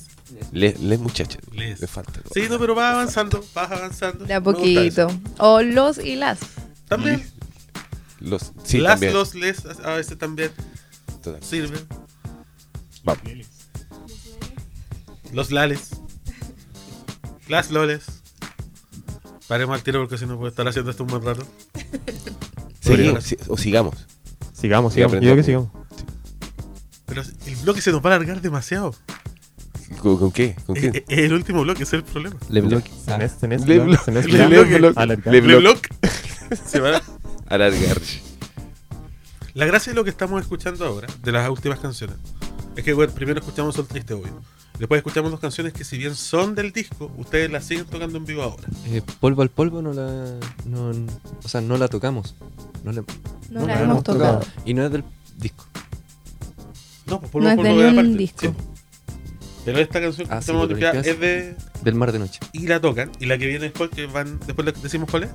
Les, les muchachos. Les. Le falta. Sí, no, pero vas avanzando, vas avanzando. De a poquito. O los y las. También. Los, sí, Las, también. los, les, a veces también Total. sirven. Vamos. Los lales. Las loles. Paremos al tiro porque si no puedo estar haciendo esto un buen rato. Seguimos, si- o sigamos. Sigamos, sigamos. Yo creo que sigamos. Pero el bloque se nos va a alargar demasiado. ¿Con, con qué? ¿Con Es, qué? es el último bloque, ese es el problema. Le bloque. Tenés- tenés Le plan- bloque. tenés Le plan bloque. Le El bloque. bloque se va a- Alargar. La gracia de lo que estamos escuchando ahora, de las últimas canciones, es que bueno, primero escuchamos Sol Triste, obvio. Después escuchamos dos canciones que si bien son del disco, ustedes las siguen tocando en vivo ahora. Eh, polvo al polvo no la. No, o sea, no la tocamos. No, la- No la hemos tocado. Y no es del disco. No, pues por No lo es de aparte. disco. Sí. Pero esta canción que Ah, sí, limpias. es de Del Mar de Noche. y la tocan. Y la que viene después, que van, después le decimos cuál es,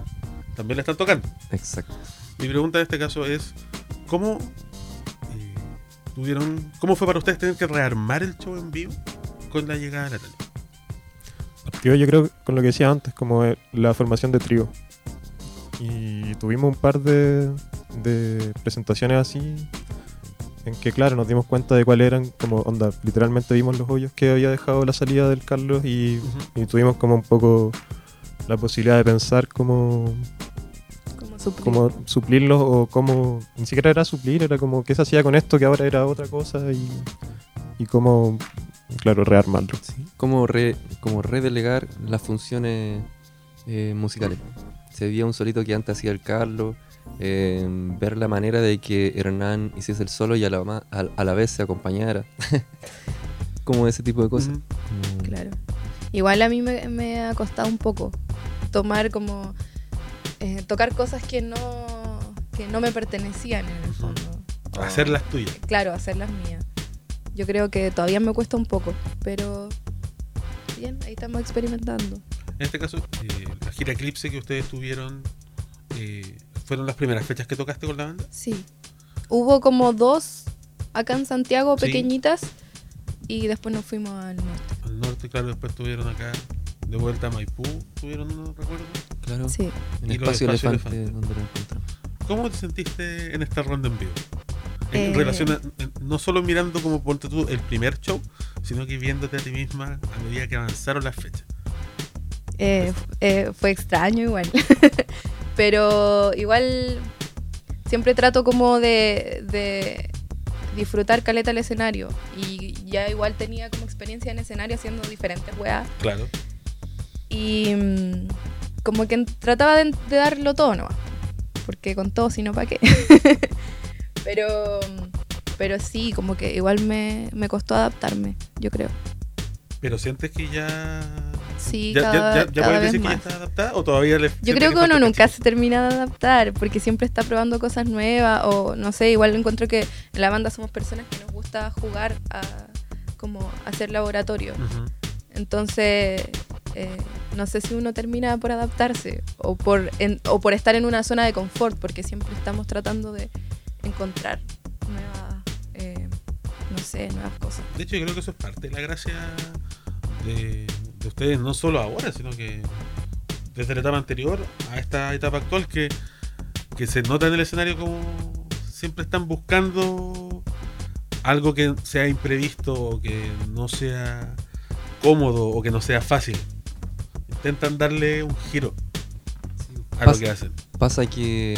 también la están tocando. Exacto. Mi pregunta en este caso es, ¿cómo eh, tuvieron, cómo fue para ustedes tener que rearmar el show en vivo con la llegada de Natalia? Partió, yo creo, con lo que decía antes, como eh, la formación de trío. Y tuvimos un par de, de presentaciones así, en que, claro, nos dimos cuenta de cuáles eran, como, onda, literalmente vimos los hoyos que había dejado la salida del Carlos y, tuvimos como un poco la posibilidad de pensar cómo, Como suplir. cómo suplirlos o cómo, ni siquiera era suplir, era como qué se hacía con esto que ahora era otra cosa y, y cómo, claro, rearmarlo. Como, re, como redelegar las funciones eh, musicales. Se veía un solito que antes hacía el Carlos, eh, ver la manera de que Hernán hiciese el solo y a la, a, a la vez se acompañara. como ese tipo de cosas. Como- Claro. Igual a mí me, me ha costado un poco tomar como eh, tocar cosas que no que no me pertenecían en el fondo. O- Hacer las tuyas. Claro, hacerlas mías. Yo creo que todavía me cuesta un poco, pero bien, ahí estamos experimentando. En este caso, eh, la gira Eclipse que ustedes tuvieron, eh, ¿fueron las primeras fechas que tocaste con la banda? Sí. Hubo como dos acá en Santiago, Sí. pequeñitas, y después nos fuimos al norte. Al norte, claro, después estuvieron acá, de vuelta a Maipú, tuvieron, no recuerdo. Claro. Sí. En Y Espacio Elefante, Elefante. donde lo encontramos. ¿Cómo te sentiste en esta ronda en vivo? En Eh. relación a, no solo mirando como ponte tú el primer show, sino que viéndote a ti misma a medida que avanzaron las fechas. Eh, f- eh, fue extraño igual. Pero igual siempre trato como de, de disfrutar caleta el escenario. Y ya igual tenía como experiencia en escenario haciendo diferentes weas. Claro. Y mm, como que trataba de, de darlo todo nomás. Porque con todo, si no, ¿para qué? pero, pero sí, como que igual me, me costó adaptarme, yo creo. Pero sientes que ya. Sí, ¿Ya, cada, ya, ya, ya cada puedes vez decir que ya más. está adaptada o todavía le Yo creo que uno nunca se termina de adaptar, porque siempre está probando cosas nuevas, o no sé, igual encuentro que en la banda somos personas que nos gusta jugar a como hacer laboratorio. Entonces, eh, no sé si uno termina por adaptarse o por, en- o por estar en una zona de confort, porque siempre estamos tratando de encontrar nuevas, eh, no sé, nuevas cosas. De hecho, yo creo que eso es parte de la gracia de, de ustedes, no solo ahora, sino que desde la etapa anterior a esta etapa actual, que, que se nota en el escenario como siempre están buscando algo que sea imprevisto o que no sea cómodo o que no sea fácil. Intentan darle un giro a lo que hacen. Pasa que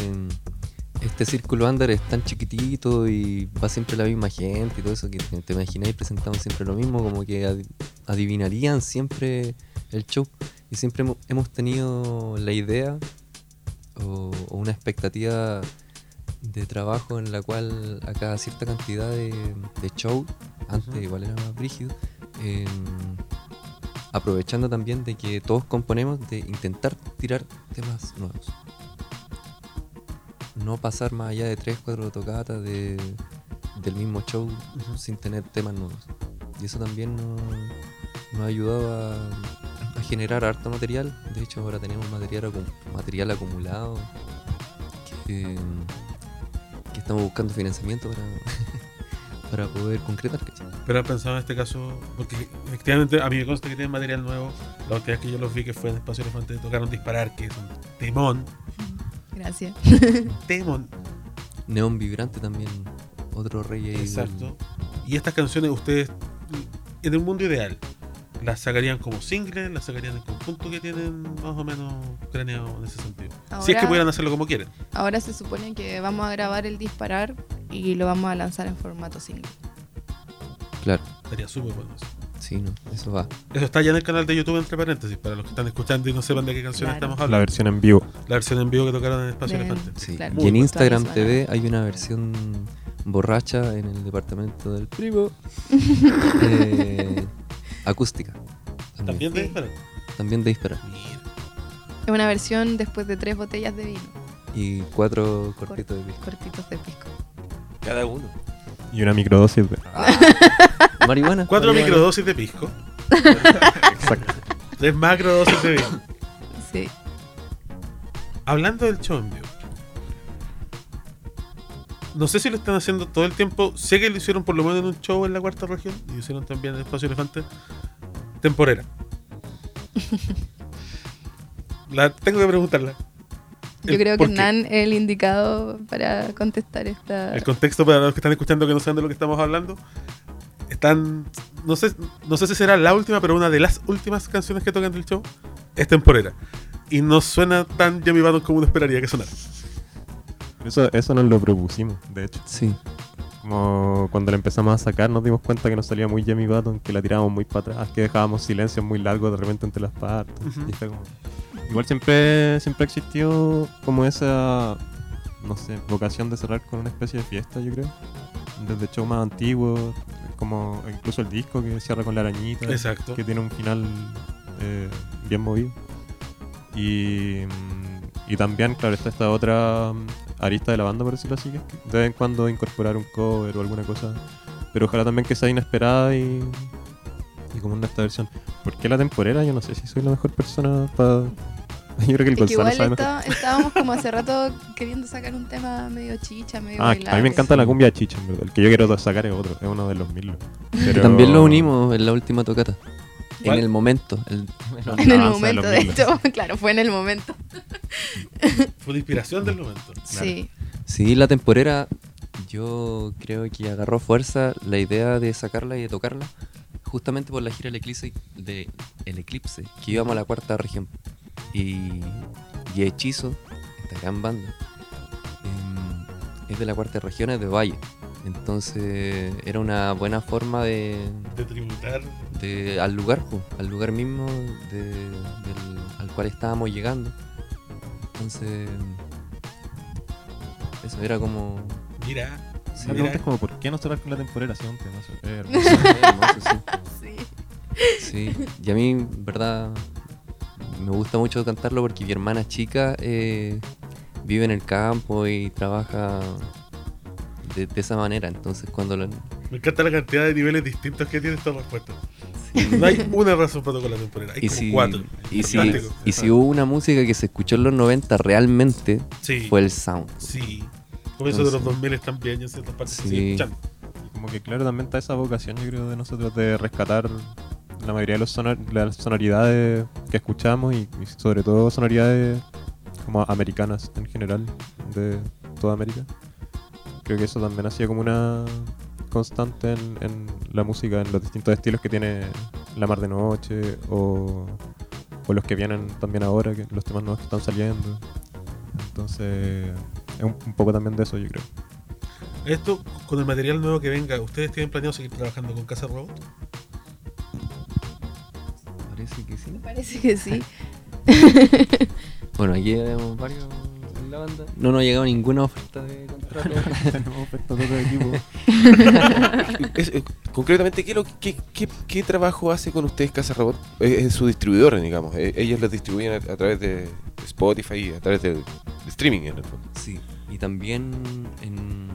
este círculo under es tan chiquitito y va siempre la misma gente y todo eso que te, imagináis presentando siempre lo mismo, como que ad- adivinarían siempre el show. Y siempre hemo- hemos tenido la idea o, o una expectativa de trabajo en la cual a cada cierta cantidad de, de show, antes Ujú. igual era más brígido, em, aprovechando también de que todos componemos de intentar tirar temas nuevos. No pasar más allá de 3, 4 tocatas de, del mismo show sin tener temas nuevos. Y eso también nos, nos ha ayudado a, a generar harto material. De hecho, ahora tenemos material, acu- material acumulado que, que estamos buscando financiamiento para, para poder concretar. ¿cachai? Pero han pensado en este caso, porque efectivamente a mí me consta que tienen material nuevo. La última vez que yo los vi que fue en Espacio Elefante tocaron Disparar, que es un temón. Gracias. Temón. Neón Vibrante también, otro rey Exacto. Y estas canciones ustedes, en el mundo ideal, las sacarían como singles, las sacarían en conjunto que tienen más o menos craneado en ese sentido. Si es que Ahora- pudieran hacerlo como quieren. Ahora se supone que vamos a grabar el disparar y lo vamos a lanzar en formato single. Claro, Estaría súper bueno eso. Sí, no, eso va. Eso está ya en el canal de YouTube, entre paréntesis, para los que están escuchando y no sepan de qué Claro. estamos La hablando. versión en vivo. La versión en vivo que tocaron en Espacio De- Elefante. Sí. Claro. y en Instagram. TV hay una versión borracha en el departamento del primo. eh, acústica. También de. Disparar. También de disparar. Mira. Es una versión después de tres botellas de vino, Y cuatro cortitos de pisco. cortitos de pisco. Cada uno. Y una microdosis de. Marihuana. Cuatro marihuana. microdosis de pisco. Exacto. Tres macro, dos SB. Sí. Hablando del show en vivo. No sé si lo están haciendo todo el tiempo. Sé que lo hicieron por lo menos en un show en la cuarta región. Y lo hicieron también en Espacio Elefante. Temporera. La, tengo que preguntarla. Yo El creo que. Nan es el indicado para contestar esta. El contexto para los que están escuchando que no saben de lo que estamos hablando. Están. No sé, no sé si será la última, pero una de las últimas canciones que tocan del show es temporera. Y no suena tan Jamie Button como uno esperaría que sonara. Eso, eso nos lo propusimos, de hecho. Sí. Como cuando la empezamos a sacar nos dimos cuenta que nos salía muy Jamie Button, que la tirábamos muy para atrás, que dejábamos silencios muy largos de repente entre las partes. Ujú. y fue como- Igual siempre, siempre existió como esa, no sé, vocación de cerrar con una especie de fiesta, yo creo. Desde show más antiguos, como incluso el disco que cierra con la arañita. Exacto. Que tiene un final eh, bien movido. Y, y también, claro, está esta otra mm, arista de la banda, por decirlo así, que de vez en cuando incorporar un cover o alguna cosa. Pero ojalá también que sea inesperada y, y como en esta versión. ¿Por qué la temporera? Yo no sé si soy la mejor persona para... Yo creo que el Es que Gonzalo igual está- estábamos como hace rato queriendo sacar un tema medio chicha, medio Ah, a mí me encanta la cumbia chicha, en verdad. El que yo quiero sacar es otro, es uno de los mil. Pero... También lo unimos en la última tocata. ¿Cuál? En el momento. el- En el de momento, de miles. hecho, claro, fue en el momento. Fue la inspiración del momento. Sí. Sí, la temporera yo creo que agarró fuerza la idea de sacarla y de tocarla justamente por la gira del eclipse, de El Eclipse, que íbamos a la cuarta región. Y, y Hechizo, esta gran banda, em, es de la cuarta región, es de Valle. Entonces era una buena forma de, De tributar. de- al lugar, po, al lugar mismo de- del- al cual estábamos llegando. Entonces, eso era como... Mira. Sí, La mira. pregunta es como, ¿por qué no cerrar con la temporera? Sí, un temazo. Es hermoso. hermoso, sí. Sí. Sí, y a mí, en verdad, me gusta mucho cantarlo porque mi hermana chica eh, vive en el campo y trabaja de, de esa manera. Entonces, cuando la, Me encanta la cantidad de niveles distintos que tiene esta respuesta. sí. No hay una razón para tocar la temporera. Hay y, como si, cuatro. y, si, y si hubo una música que se escuchó en los 90 realmente, Sí. fue el sound. Sí. Como eso de los Entonces- 2000 también en ciertas partes se Sí. sigue escuchando. Como que claro, también está esa vocación, yo creo, de nosotros de rescatar la mayoría de los sonor- las sonoridades que escuchamos y, sobre todo sonoridades como americanas en general, de toda América. Creo que eso también ha sido como una constante en, la música, en los distintos estilos que tiene La Mar de Noche o, o los que vienen también ahora, los temas nuevos que están saliendo. Entonces, es un, un poco también de eso, yo creo. Esto, con el material nuevo que venga, ¿ustedes tienen planeado seguir trabajando con Casa Robot? Parece que sí. Parece que sí. Bueno, aquí vemos varios en la banda. No nos ha llegado ninguna oferta de contrato. Tenemos ofertas de otro equipo. Es, eh, concretamente, ¿qué, lo- qué, qué- qué trabajo hace con ustedes Casa Robot? Es, es su distribuidora, digamos. Eh, ellos los distribuyen a, a través de Spotify, a través del del streaming, en el fondo. Sí, y también en...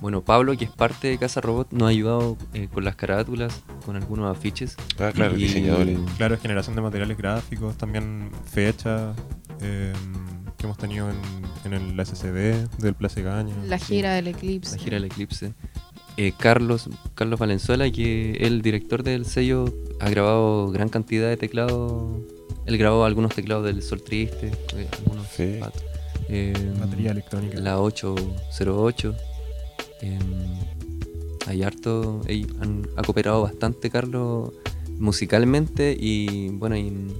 Bueno, Pablo, que es parte de Casa Robot, nos ha ayudado eh, con las carátulas, con algunos afiches. Ah, claro, Y- diseñadores. Claro, generación de materiales gráficos, también fechas eh, que hemos tenido en, en el SCD del Place Gaña. La gira del eclipse. La gira del Eclipse. Eh, Carlos, Carlos Valenzuela, que es el director del sello, ha grabado gran cantidad de teclados. Él grabó algunos teclados del Sol Triste, eh, algunos Sí. eh, Batería electrónica. la 808. Em, hay harto. han, ha cooperado bastante Carlos musicalmente y bueno, y en,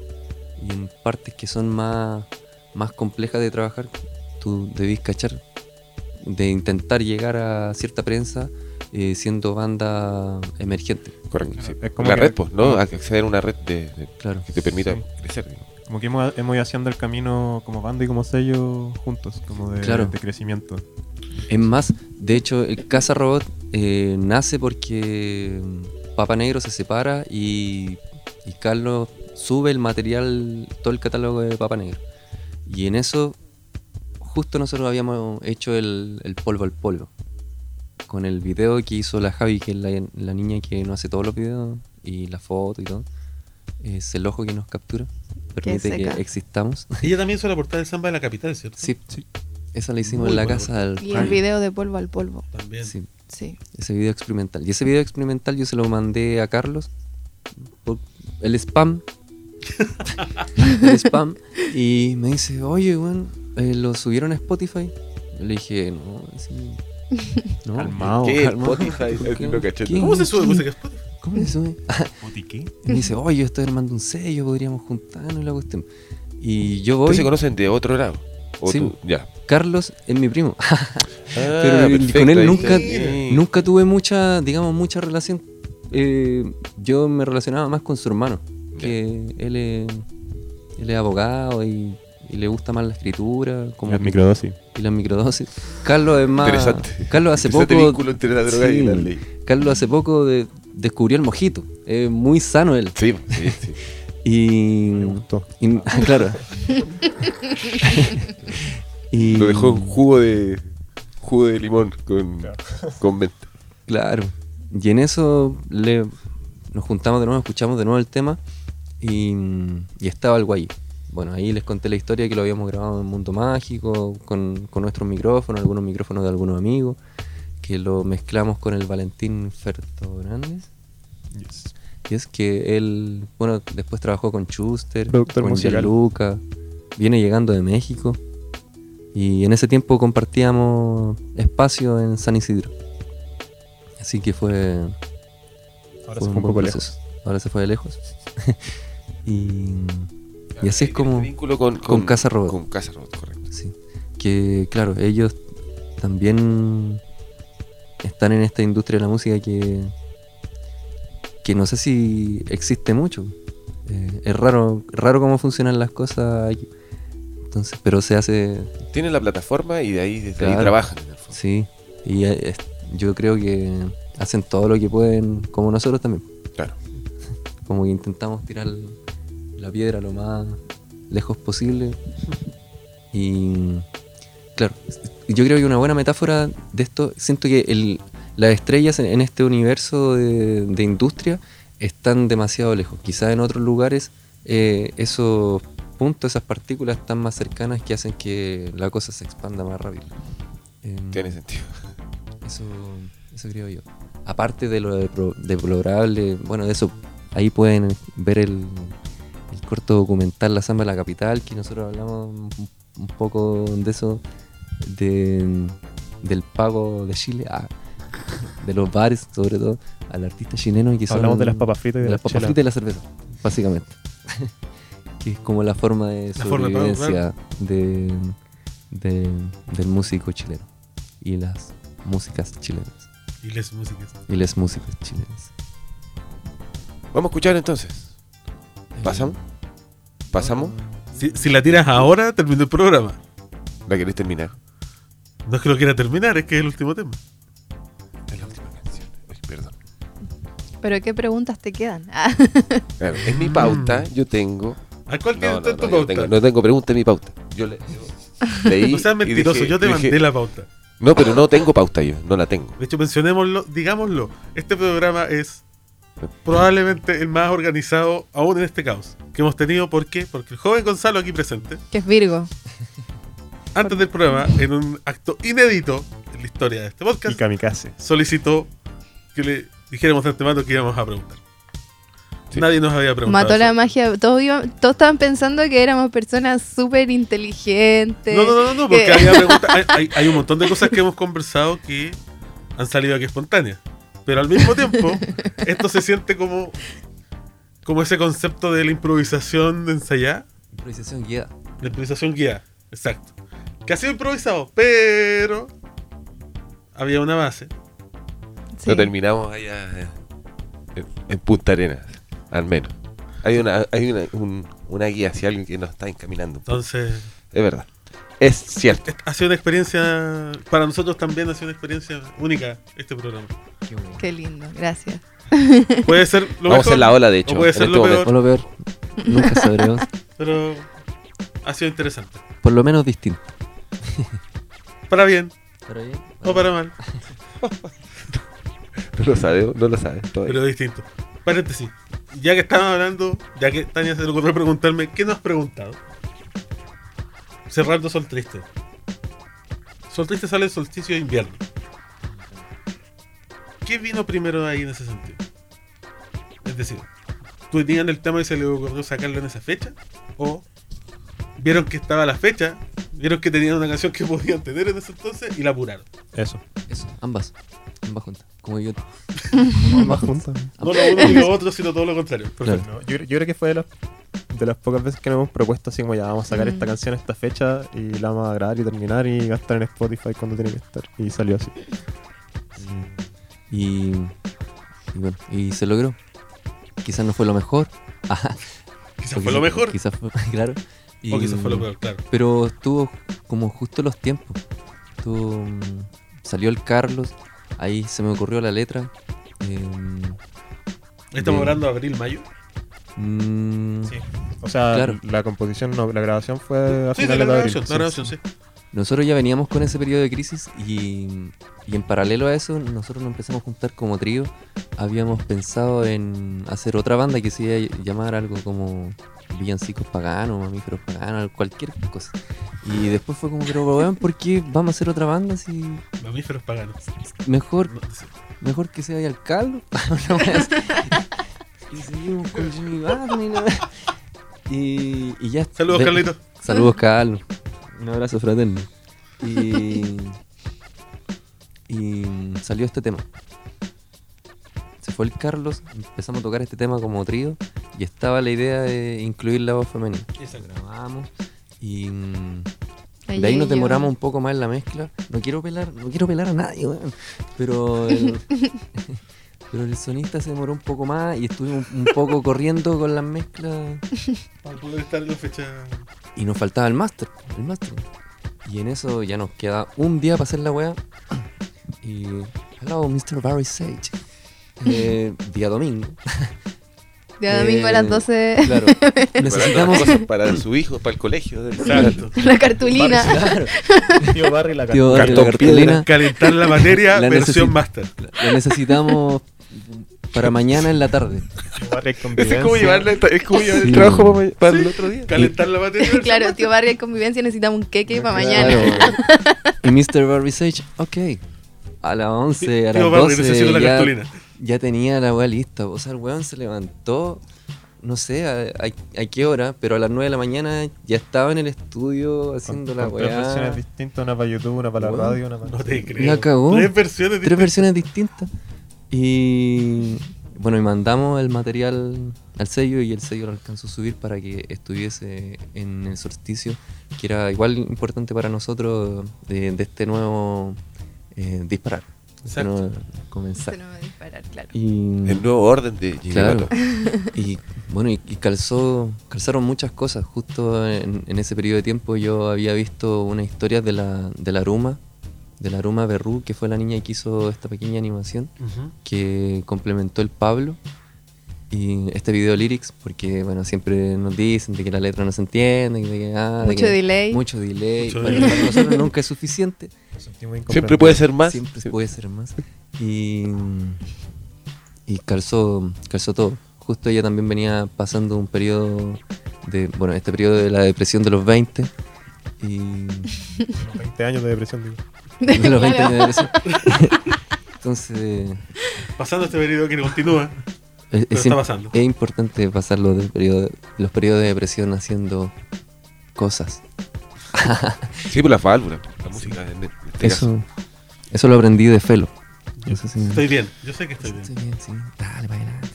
y en partes que son más, más complejas de trabajar, tú debís cachar de intentar llegar a cierta prensa eh, siendo banda emergente. Correcto. sí. Es como la que- red, pues, ¿no? Acceder a una red de, de- Claro. que te permita Sí. crecer. digamos. Como que hemos, hemos ido haciendo el camino como banda y como sello juntos, como de, Claro. de crecimiento. Es más, de hecho, el Casa Robot eh, nace porque Papa Negro se separa y, y Carlos sube el material, todo el catálogo de Papa Negro. Y en eso, justo nosotros habíamos hecho el, el polvo al polvo. Con el video que hizo la Javi, que es la, la niña que no hace todos los videos, y la foto y todo. es el ojo que nos captura, permite que, existamos. Ella también hizo la portada del samba de la capital, ¿cierto? Sí, esa la hicimos Muy en la casa del Y el video de polvo al polvo. También. Sí, Sí. ese video experimental. Y ese video experimental yo se lo mandé a Carlos por el spam. el spam. Y me dice, oye, weón, eh, ¿lo subieron a Spotify? Yo le dije, no, así. No. ¿Qué? Spotify, ¿Por qué? ¿Cómo se sube Spotify? ¿Cómo se sube? ¿Qué? Y me dice, oye, yo estoy armando un sello, podríamos juntarnos y la cuestión. Y yo voy. ¿Ustedes se conocen de otro lado? ¿O Sí. tú? Ya. Carlos es mi primo. Ah, Pero perfecto, con él nunca, sí. nunca tuve mucha, digamos, mucha relación. Eh, yo me relacionaba más con su hermano, que él es, él es abogado y, y le gusta más la escritura, como Las microdosis. y las microdosis. Carlos es más. Interesante. Carlos hace Interesante poco. entre la droga y la ley. Carlos hace poco de- descubrió el mojito. Es muy sano él. Sí, sí, sí. Y. Me gustó. y- claro. y, Lo dejó en jugo de jugo de limón con, con menta. Claro. Y en eso le, nos juntamos de nuevo, escuchamos de nuevo el tema y, y estaba el guay. Bueno, ahí les conté la historia que lo habíamos grabado en Mundo Mágico, con, con nuestros micrófonos, algunos micrófonos de algunos amigos, que lo mezclamos con el Valentín Fernández. Y es que él, bueno, después trabajó con Schuster, Productor con musical. Gianluca, viene llegando de México. Y en ese tiempo compartíamos espacio en San Isidro. Así que fue, Ahora fue se fue un poco proceso. lejos. Ahora se fue de lejos. y, y así es como... Vínculo con, con Casa Robot. Con Casa Robot, correcto. Sí. Que claro, ellos también están en esta industria de la música que, que no sé si existe mucho. Eh, es raro, raro cómo funcionan las cosas aquí. Entonces, pero se hace, Tienen la plataforma y de ahí, desde ahí trabajan. sí. Y eh, es- yo creo que hacen todo lo que pueden, como nosotros también. Claro. Como que intentamos tirar la piedra lo más lejos posible. Y claro, yo creo que una buena metáfora de esto, siento que el, las estrellas en, en este universo de, de industria están demasiado lejos. Quizás en otros lugares eh, esos puntos, esas partículas están más cercanas que hacen que la cosa se expanda más rápido. Em, Tiene sentido. eso, eso creo yo. Aparte de lo deplorable, bueno, de eso, ahí pueden ver el, el corto documental La Samba de la Capital, que nosotros hablamos un, un poco de eso, de, del pago de Chile, ah, de los bares sobre todo, al artista chileno que son... Hablamos de las papas fritas y de, de las las papas fritas y la cerveza, básicamente. que es como la forma de La forma de de, de- del músico chileno y las músicas chilenas Y les músicas. y las músicas chilenas. Vamos a escuchar entonces. ¿Pasamos? ¿Pasamos? Si, si la tiras ahora, termina el programa. ¿La querés terminar? No es que lo quiera terminar, es que es el último tema. Pero ¿qué preguntas te quedan? Ah, Claro, en mi pauta yo tengo. ¿A cuál No, tienes no, tú en no, tu pauta? tengo- no tengo pregunta en mi pauta. Yo, le, yo leí. No seas mentiroso, dije- yo te dije, mandé la pauta. No, pero no tengo pauta yo, no la tengo. De hecho, mencionémoslo, digámoslo. Este programa es probablemente el más organizado aún en este caos que hemos tenido. ¿Por qué? Porque el joven Gonzalo aquí presente, que es Virgo. antes del programa, en un acto inédito en la historia de este Y podcast, kamikaze. solicitó que le dijéramos de antemano que íbamos a preguntar. Sí. Nadie nos había preguntado. Mató la eso. magia. Todos, iba- todos estaban pensando que éramos personas súper inteligentes. No, no, no, no, porque que- había preguntas. Hay, hay- hay un montón de cosas que hemos conversado que han salido aquí espontáneas. Pero al mismo tiempo, esto se siente como, como ese concepto de la improvisación ensayada, Improvisación guiada. la improvisación guiada. Exacto. Que ha sido improvisado, pero había una base. Sí. Lo terminamos allá eh, en, en Punta Arenas, al menos. Hay una, hay una, un- una guía hacia alguien que nos está encaminando. un poco. Entonces, Es verdad. Es cierto. ha sido una experiencia, para nosotros también ha sido una experiencia única este programa. Qué lindo, gracias. Puede ser lo Vamos a mejor, hacer la ola, de hecho. o puede en ser este lo momento. O lo peor, nunca sabremos. pero ha sido interesante. Por lo menos distinto. Para bien ¿Para bien? o para mal, No lo sabemos, no lo sabes. todavía. pero distinto. Paréntesis. ya que estamos hablando, ya que Tania se le ocurrió preguntarme, ¿qué nos has preguntado? Cerrando Sol Triste. Sol Triste sale el solsticio de invierno. ¿Qué vino primero ahí en ese sentido? Es decir, ¿tú tenían el tema y se le ocurrió sacarlo en esa fecha? ¿O vieron que estaba la fecha, vieron que tenían una canción que podían tener en ese entonces y la apuraron? Eso. Eso, ambas. Ambas juntas. Como yo. Más juntas. No lo uno ni lo otro, sino todo lo contrario. Claro. No, yo, yo creo que fue de las, de las pocas veces que nos hemos propuesto así como ya vamos a sacar esta Mm. canción a esta fecha y la vamos a grabar y terminar y gastar en Spotify cuando tiene que estar. Y salió así. Y, y bueno, y se logró. Quizás no fue lo mejor. Ajá. Quizás fue lo mejor. Quizás fue, claro. Y- O quizás fue lo peor, claro. Pero estuvo como justo los tiempos. Estuvo, mm, salió el Carlos, ahí se me ocurrió la letra. em, Estamos de- hablando de abril, mayo. mm, Sí. O sea, Claro. la composición, no, la grabación fue a Sí, de la de abril. grabación, la sí. grabación, sí. Nosotros ya veníamos con ese periodo de crisis y, y en paralelo a eso nosotros nos empezamos a juntar como trío. Habíamos pensado en hacer otra banda que se iba a llamar algo como Villancicos Paganos, Mamíferos Paganos, cualquier cosa. Y después fue como, pero weón, ¿por qué vamos a hacer otra banda si Mamíferos paganos. mejor, mejor que se vaya al caldo? Y seguimos con Jimmy Barney, y, y, ya. Saludos, de- Carlitos. Saludos, Carlos. Un abrazo fraterno. Y, y salió este tema. Se fue el Carlos, empezamos a tocar este tema como trío y estaba la idea de incluir la voz femenina. Grabamos y mm, de ahí nos yo. demoramos un poco más en la mezcla. No quiero pelar, no quiero pelar a nadie, weón. Pero el, pero el sonista se demoró un poco más y estuvimos un poco corriendo con las mezclas Para poder estar en la fecha. y nos faltaba el máster, el máster. Y en eso ya nos queda un día para hacer la weá. Y. Hello, Mr. Barry Sage. Eh, día domingo. Día domingo a las Eh, 12, Claro. Necesitamos. cosas para su hijo, para el colegio. del- Exacto. la cartulina. Claro. Tío Barry la Tío Barry, la cartulina. Calentar la materia, La versión master. La necesitamos para mañana en la tarde. Barry es como llevarle, es como llevar Sí. el trabajo para, para el otro día. Calentar la versión claro, tío Barrio en convivencia necesitamos un queque para mañana. Claro. Y Mr. Barry Sage, ok. A las 11, a las Tío Barry, necesito 12 la ya, cartulina. ya tenía la weá lista. O sea, el weón se levantó, no sé a, a- a qué hora, pero a las 9 de la mañana ya estaba en el estudio haciendo Con, la con tres weá. versiones distintas, una para YouTube, una para la Bueno. radio, una para... No te creo. La cagó. Tres versiones Tres distintas. versiones distintas. Y bueno, y mandamos el material al sello y el sello lo alcanzó a subir para que estuviese en el solsticio, que era igual importante para nosotros de, de este nuevo eh, disparar. Este Exacto. nuevo comenzar. Va a disparar, claro. Y, El nuevo orden de Claro. Y bueno, y, y calzó, calzaron muchas cosas. Justo en, en ese periodo de tiempo yo había visto una historia de la, de la Ruma, de la Ruma Berrú, que fue la niña que hizo esta pequeña animación, que complementó el Pablo. Y este video lyrics, porque bueno, siempre nos dicen de que la letra no se entiende, de que, ah, de Mucho que- delay. Mucho delay. Mucho Para, delay. para nosotros nunca es suficiente. Nos sentimos Siempre puede ser más. Siempre Sí. puede ser más. Y, y calzó, calzó todo. Justo ella también venía pasando un periodo de, bueno, este periodo de la depresión de los 20. Y Unos 20 años de depresión, digo. De los 20 Claro. de depresión. Entonces, Pasando este periodo que continúa. es, Pero está pasando. es importante pasar los, del periodo, los periodos de depresión haciendo cosas. Sí, por las válvulas, la música en este caso. Eso, eso lo aprendí de Felo. Estoy bien. Yo sé que estoy bien. Estoy bien, sí. Dale, para adelante.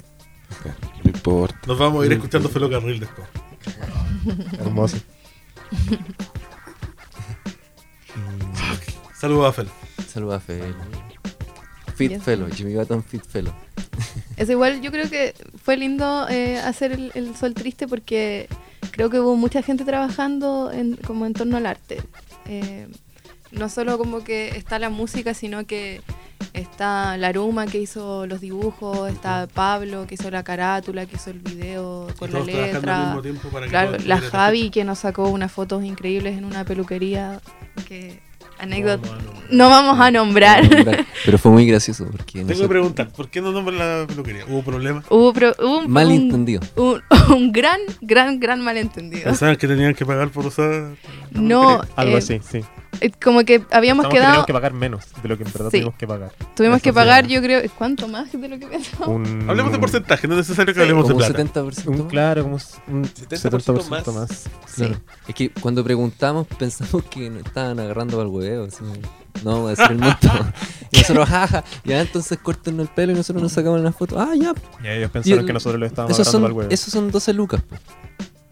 No importa. Nos vamos a ir escuchando Felo Carril después. Hermoso. Saludos a Fel. Saludos a Felo. Fit Yes. Felo, Jimmy Button Fit Felo. Es igual, yo creo que fue lindo eh, hacer el, el Sol Triste porque creo que hubo mucha gente trabajando en, como en torno al arte. Eh, no solo como que está la música, sino que está Laruma que hizo los dibujos, está Pablo que hizo la carátula, que hizo el video con la letra. Claro, la Javi que nos sacó unas fotos increíbles en una peluquería que Anécdota. No, no, no. No vamos a nombrar. Pero fue muy gracioso porque Tengo que nosotros- preguntar, ¿por qué no nombran la peluquería? ¿Hubo problemas? Hubo, pro- hubo un, un, malentendido. un, un gran, gran, gran malentendido. ¿Pensaban que tenían que pagar por usar? No, Algo eh, así, sí. Eh, como que habíamos Estamos que quedado, teníamos que pagar menos de lo que en verdad Sí. tuvimos que pagar. tuvimos que pagar, yo creo, ¿cuánto más de lo que pensamos? Un, Hablemos de porcentaje, no es necesario que hablemos de plata. 70% un- claro, como un 70%, 70% más. Claro. Es que cuando preguntamos pensamos que nos estaban agarrando al huevo. Así, no decir el monto. y nosotros, jaja, ya entonces córtenos el pelo y nosotros nos sacamos las fotos. Ah, ya. Y ellos pensaron el- que nosotros lo estábamos Esos agarrando al son, huevo. esos son 12 lucas. po.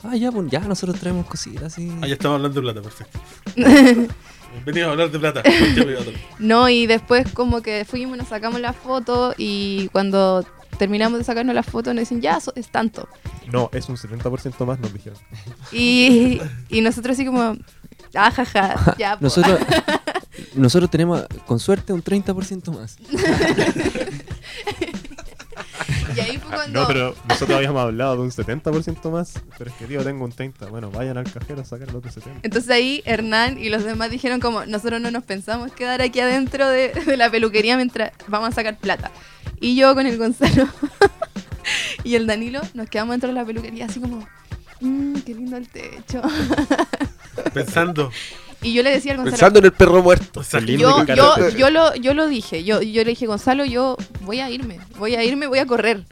Ah, ya, pues ya nosotros traemos cositas así. Ah, ya estamos hablando de plata, perfecto. Bienvenidos a hablar de plata. No, y después como que fuimos, nos sacamos la foto y cuando terminamos de sacarnos la foto nos dicen, ya, so- es tanto. No, es un 70% más, nos dijeron. Y, y nosotros así como, ah, jaja, ya. po". Nosotros, nosotros tenemos, con suerte, un 30% más. Y ahí fue cuando... No, pero nosotros habíamos hablado de un 70% más. Pero es que, tío, tengo un 30. Bueno, vayan al cajero a sacar el otro 70. Entonces ahí Hernán y los demás dijeron como, nosotros no nos pensamos quedar aquí adentro de, de la peluquería mientras vamos a sacar plata. Y yo con el Gonzalo y el Danilo nos quedamos dentro de la peluquería así como, mmm, qué lindo el techo. Pensando. Y yo le decía al Gonzalo, Pensando en el perro muerto. Yo, yo, yo, lo, yo lo dije, yo, yo le dije, Gonzalo, yo voy a irme, voy a irme, voy a correr.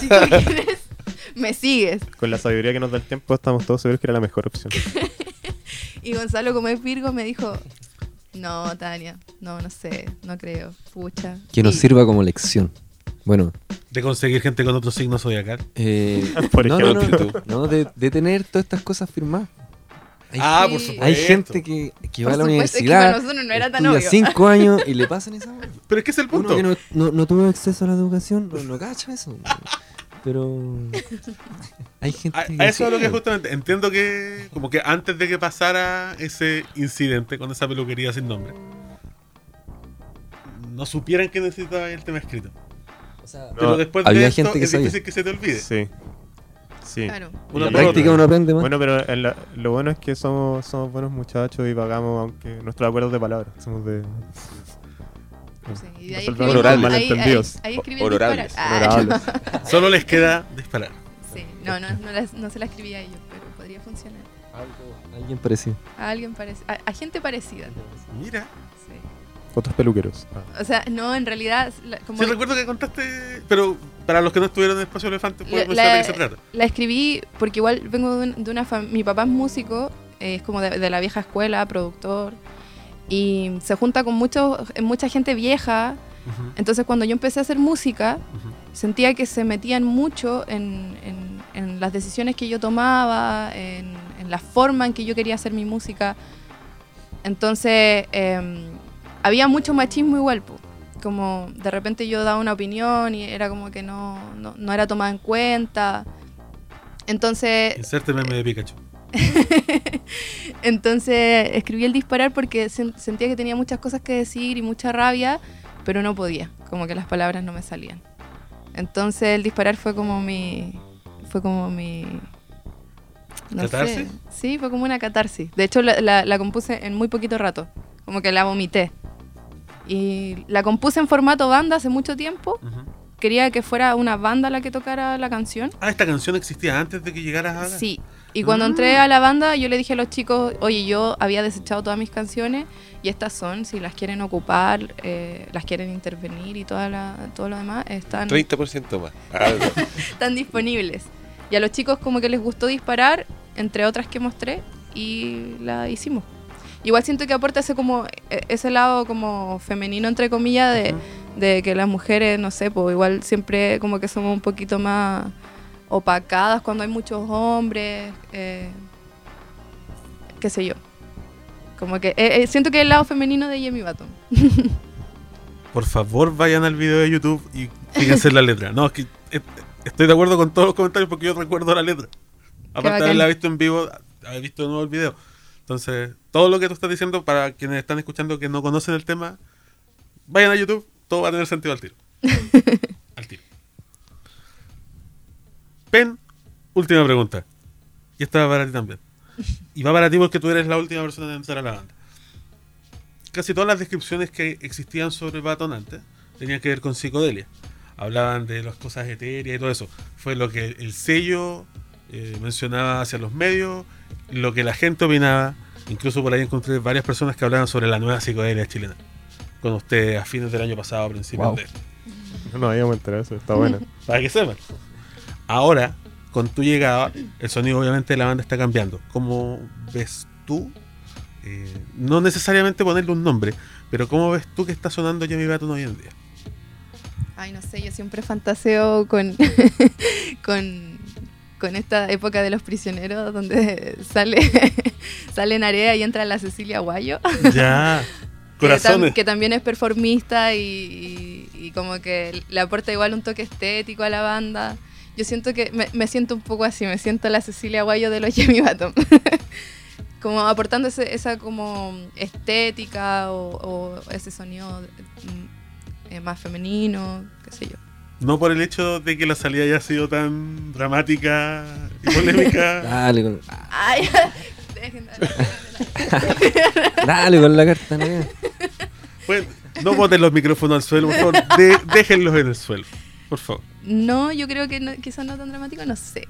Si tú quieres, me sigues. Con la sabiduría que nos da el tiempo, estamos todos seguros que era la mejor opción. Y Gonzalo, como es Virgo, me dijo, no, Tania, no, no sé, no creo, pucha. Que nos Y- sirva como lección. Bueno, de conseguir gente con otro signo zodiacal. eh, Por no, no, ejemplo. no, no, de, de tener todas estas cosas firmadas. Hay, Ah, Sí. por supuesto. hay gente que, que va a la supuesto, es que para universidad, nosotros no era tan obvio. cinco años y le pasan esa. Pero es que es el Uno punto. que no, no, no tuvo acceso a la educación, no, no cacha eso. Pero hay gente A, que a eso es lo que justamente entiendo que como que antes de que pasara ese incidente con esa peluquería sin nombre no supieran que necesitaba el tema escrito O sea, pero después de había esto gente que es sabía. difícil que se te olvide Sí. Sí. Claro. La práctica uno aprende más. Bueno, pero en la- lo bueno es que somos, somos buenos muchachos y pagamos, aunque nuestros acuerdos de palabras. Somos de. Sí, y de ahí disparar. Ah, solo les queda disparar Sí, no, no, no, las- no se la escribí a ellos, pero podría funcionar. Algo- alguien parecido. A alguien parecido, a, a gente parecida. mira Sí. Otros peluqueros. Ah. O sea, no, en realidad, la- como sí recuerdo que contaste pero para los que no estuvieron en Espacio Elefante La- ¿puedes la- mencionar de qué se trata? la escribí porque igual vengo de, un- de una familia, mi papá es músico, eh, es como de, de la vieja escuela, productor, y se junta con mucho, mucha gente vieja, entonces cuando yo empecé a hacer música, sentía que se metían mucho en, en- en las decisiones que yo tomaba, en, en la forma en que yo quería hacer mi música. Entonces, em, había mucho machismo igual, po. Como de repente yo daba una opinión y era como que no, no, no era tomada en cuenta. Entonces, inserte meme de Pikachu entonces escribí el disparar porque sen- sentía que tenía muchas cosas que decir y mucha rabia, pero no podía, como que las palabras no me salían. Entonces el disparar fue como mi fue como mi no sé. ¿Catarsis? Sí, fue como una catarsis. De hecho la, la- la compuse en muy poquito rato, como que la vomité. Y la compuse en formato banda hace mucho tiempo. Quería que fuera una banda la que tocara la canción. ah esta canción existía antes de que llegaras a Sí. Y cuando entré a la banda, yo le dije a los chicos, oye, yo había desechado todas mis canciones y estas son, si las quieren ocupar, eh, las quieren intervenir y toda la, todo lo demás, están, 30% más. Ah, están disponibles. Y a los chicos como que les gustó disparar, entre otras que mostré, y la hicimos. Igual siento que aporta ese como eh, ese lado como femenino entre comillas de, de que las mujeres, no sé, pues igual siempre como que somos un poquito más opacadas cuando hay muchos hombres, eh, qué sé yo. Como que eh, eh, siento que es el lado femenino de Jamie Baton. por favor vayan al video de YouTube y fíjense en la letra. No es que eh, estoy de acuerdo con todos los comentarios porque yo recuerdo la letra. Aparte de haberla visto en vivo haber visto de nuevo el video entonces todo lo que tú estás diciendo para quienes están escuchando que no conocen el tema vayan a YouTube todo va a tener sentido al tiro. Al tiro. Pen última pregunta. Y esta va para ti también. Y va para ti porque tú eres la última persona en entrar a la banda. Casi todas las descripciones que existían sobre Baton antes tenían que ver con psicodelia. Hablaban de las cosas etéreas y todo eso. Fue lo que el sello eh, mencionaba hacia los medios, lo que la gente opinaba. Incluso por ahí encontré varias personas que hablaban sobre la nueva psicodelia chilena. Con usted a fines del año pasado, a principios Wow. de este. No nos habíamos enterado de eso, está buena. Para que sepan. Ahora, con tu llegada, el sonido obviamente de la banda está cambiando. ¿Cómo ves tú? eh, no necesariamente ponerle un nombre, pero ¿cómo ves tú que está sonando Jimmy Baton hoy en día? Ay, no sé, yo siempre fantaseo con, con, con esta época de los prisioneros donde sale, sale Narea y entra la Cecilia Guayo. Ya. que, tam- Corazones. que también es performista y, y- y como que le aporta igual un toque estético a la banda. Yo siento que me, me siento un poco así, me siento la Cecilia Guayo de los Jamie Batom. como aportando ese- esa como estética o, o ese sonido mm, eh, más femenino, qué sé yo. No por el hecho de que la salida haya sido tan dramática y polémica. Dale con, Ay, dejen de- dale con la carta, ¿no? Bueno, no boten los micrófonos al suelo, por favor. de- déjenlos en el suelo, por favor. No, yo creo que no, quizás no tan dramático, no sé.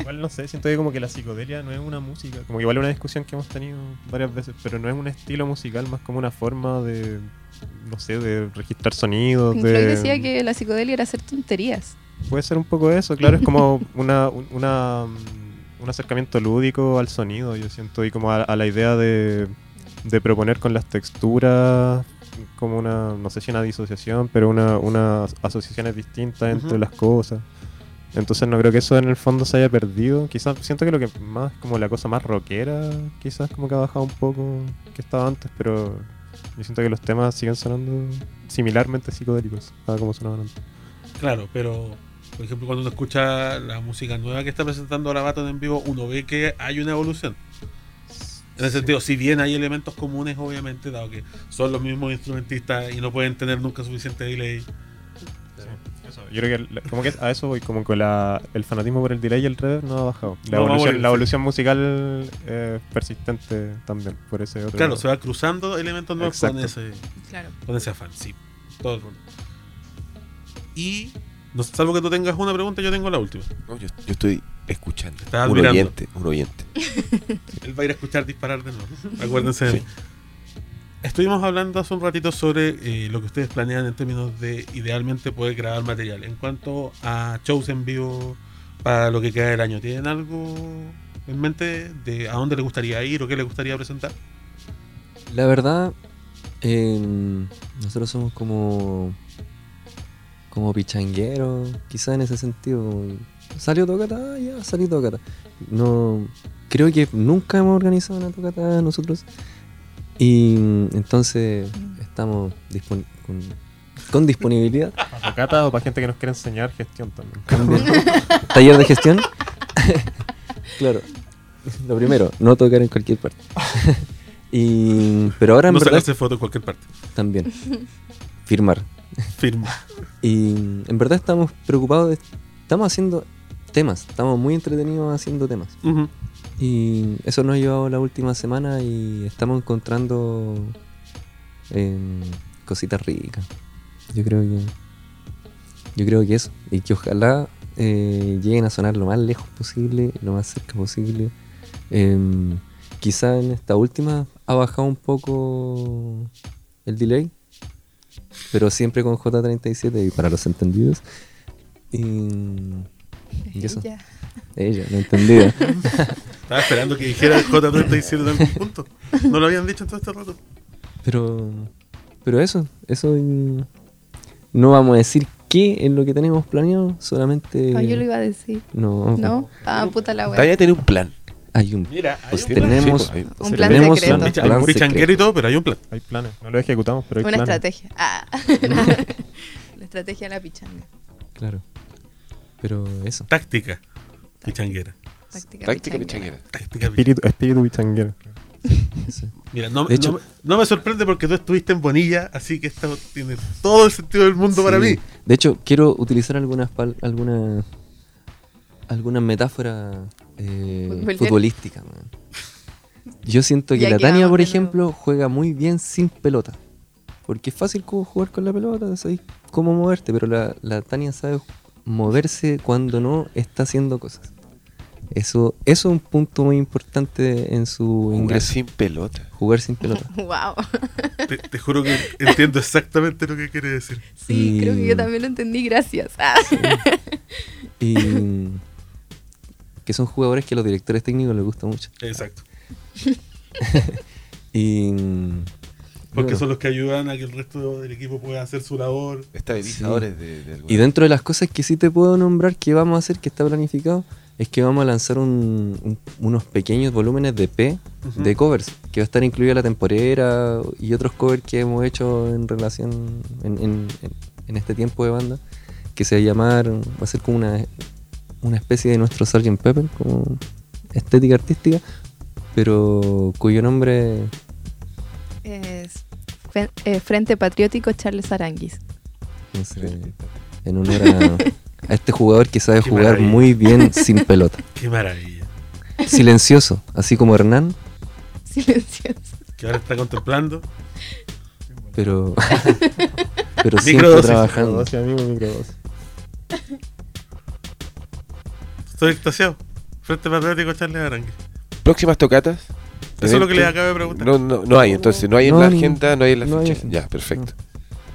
Igual no sé, siento que como que la psicodelia no es una música, como que igual es una discusión que hemos tenido varias veces, pero no es un estilo musical, más como una forma de, no sé, de registrar sonidos, Pink de... Floyd decía que la psicodelia era hacer tonterías. Puede ser un poco eso, claro, es como una, un- una, un acercamiento lúdico al sonido, yo siento, y como a, a la idea de, de proponer con las texturas como una, no sé si una disociación, pero una, unas asociaciones distintas entre las cosas. Entonces no creo que eso en el fondo se haya perdido. Quizás siento que lo que más, como la cosa más rockera, quizás como que ha bajado un poco que estaba antes, pero yo siento que los temas siguen sonando similarmente psicodélicos a como sonaban antes. Claro, pero por ejemplo, cuando uno escucha la música nueva que está presentando la Baton en vivo, uno ve que hay una evolución. En ese sentido, si bien hay elementos comunes, obviamente, dado que son los mismos instrumentistas y no pueden tener nunca suficiente delay. Yo creo que como que a eso voy, como que la, el fanatismo por el delay y el reverb no ha bajado. La, No, evolución, morir, la sí. evolución musical es persistente también por ese otro Claro, lado. se va cruzando elementos nuevos con ese, Claro. con ese afán, sí. Todo el mundo. Y, no, salvo que tú tengas una pregunta, yo tengo la última. No, yo, yo estoy escuchando. Un oyente, un oyente. Él va a ir a escuchar disparar de nuevo. Acuérdense de mí. Estuvimos hablando hace un ratito sobre eh, lo que ustedes planean en términos de idealmente poder grabar material. En cuanto a shows en vivo para lo que queda del año, ¿tienen algo en mente de a dónde les gustaría ir o qué les gustaría presentar? La verdad, eh, nosotros somos como. como pichangueros, quizás en ese sentido. Salió tocata, ya, salió tocata. No. Creo que nunca hemos organizado una tocata nosotros. Y entonces estamos dispon- con, con disponibilidad. ¿Para o para gente que nos quiere enseñar gestión también? También. Taller de gestión. claro. Lo primero, no tocar en cualquier parte. y, pero ahora en no verdad sacarse foto en cualquier parte. también. Firmar. Firma. Y en verdad estamos preocupados de... Estamos haciendo temas. Estamos muy entretenidos haciendo temas. Ujú. Y eso nos ha llevado la última semana y estamos encontrando em, cositas ricas. Yo creo que. Yo creo que eso. Y que ojalá eh, lleguen a sonar lo más lejos posible, lo más cerca posible. Em, quizá en esta última ha bajado un poco el delay. Pero siempre con J37 y para los entendidos. Y, eso. Ella, no entendida. Estaba esperando que dijera el J37 en algún punto. No lo habían dicho en todo este rato. Pero, pero eso, eso no vamos a decir qué es lo que tenemos planeado, solamente Ah, yo lo iba a decir. no, ¿No? Ah, puta la Todavía wea. tiene un plan. hay un Mira, hay pues un plan. tenemos Sí, pues, Un plan tenemos secreto. un plan y secreto. todo, pero hay un plan. Hay planes, no lo ejecutamos, pero hay Una planes. estrategia. Ah. la estrategia de la pichanga. Claro. Pero eso. Táctica pichanguera. Táctica, Táctica pichanguera. Táctica Espíritu, espíritu bichanguero. eso. Mira, no, De hecho- no, no me sorprende porque tú estuviste en Bonilla, así que esto tiene todo el sentido del mundo para mí. De hecho, quiero utilizar algunas pal- alguna algunas metáforas eh, futbolísticas. man. Yo siento que Ya la Tania, por nuevo. ejemplo, juega muy bien sin pelota. Porque es fácil como jugar con la pelota, sabes cómo moverte, pero la, la Tania sabe moverse cuando no está haciendo cosas. Eso, eso es un punto muy importante en su Jugar ingreso. sin pelota. Jugar sin pelota. wow. Te, te juro que entiendo exactamente lo que quiere decir. Sí, Y- creo que yo también lo entendí, gracias. Ah. Y que son jugadores que a los directores técnicos les gusta mucho. Exacto. Y Porque bueno, son los que ayudan a que el resto del equipo pueda hacer su labor. Estabilizadores de, Y dentro de las cosas que sí te puedo nombrar que vamos a hacer, que está planificado, es que vamos a lanzar un- un- unos pequeños volúmenes de P de covers, que va a estar incluida la temporera y otros covers que hemos hecho en relación en, en- en- en este tiempo de banda, que se va a llamar, va a ser como una, una especie de nuestro Sgt. Pepper, como estética artística, pero cuyo nombre Es eh, Frente Patriótico Charles Aranguis. no sé, en honor a, a este jugador que sabe Qué jugar maravilla. muy bien sin pelota. Qué maravilla. Silencioso, así como Hernán, Silencioso. Que ahora está contemplando. pero pero siempre Microdosis. trabajando. Microdosis, amigo, microdosis. Estoy extasiado. Frente Patriótico Charles Arangue. Próximas tocatas. Eso es lo que les acabo de preguntar. No, no, no hay, entonces. No hay en No, la agenda, no hay en la no hay ficha. agenda. Ya, perfecto.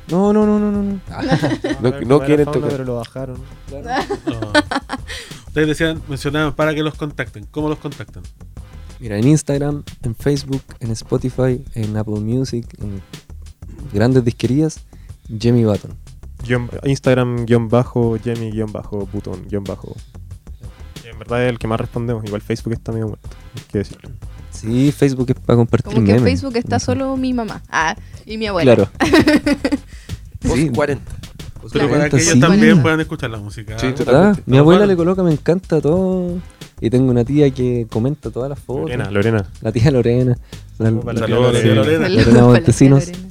No, no, no, no, no. no. No, Era- no quieren tocar. Pero lo bajaron. No. Ustedes decían, mencionaban para que los contacten. ¿Cómo los contactan? Mira, en Instagram, en Facebook, en Spotify, en Apple Music, en grandes disquerías, Jamie Button. Instagram guion bajo, Jamie guion bajo, button guion bajo. En verdad es el que más respondemos. Igual Facebook está medio muerto. Hay que decirlo. Sí, Facebook es para compartir Como que en memes. Facebook está solo mi mamá. Ah, y mi abuela. Claro. Sí. 40. Pero Claro. para que ellos Sí. también puedan escuchar la música. Sí, ¿Verdad? Mi abuela le coloca me encanta todo. Y tengo una tía que comenta todas las fotos. Lorena, Lorena. La tía Lorena. La, Saludos para la Lorena. Lorena. Lorena para la Montesinos. Lorena.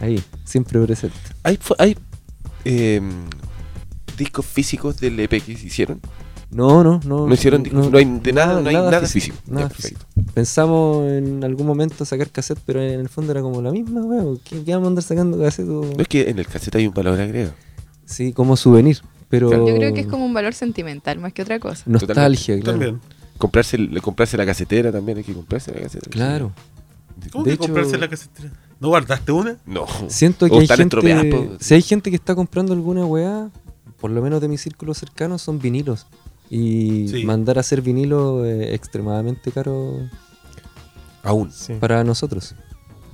Ahí, siempre presente. ¿Hay, hay eh, discos físicos del EP que hicieron? No, no, no. No hicieron no hay de nada, no hay nada físico. Nada Ya, físico. Pensamos en algún momento sacar cassette, pero en el fondo era como la misma, weón. ¿Qué, qué vamos a andar sacando cassette? o- No es que en el cassette hay un valor agregado. Sí, como souvenir. Pero. Yo creo que es como un valor sentimental más que otra cosa. Nostalgia, claro. También. Comprarse, el- comprarse la casetera también, hay que comprarse la casetera. Claro. ¿Cómo De que hecho- comprarse la casetera? ¿No guardaste una? No. Siento que O hay gente. Si hay gente que está comprando alguna weá, por lo menos de mi círculo cercano, son vinilos. Y Sí. mandar a hacer vinilo es extremadamente caro Aún. Sí. para nosotros.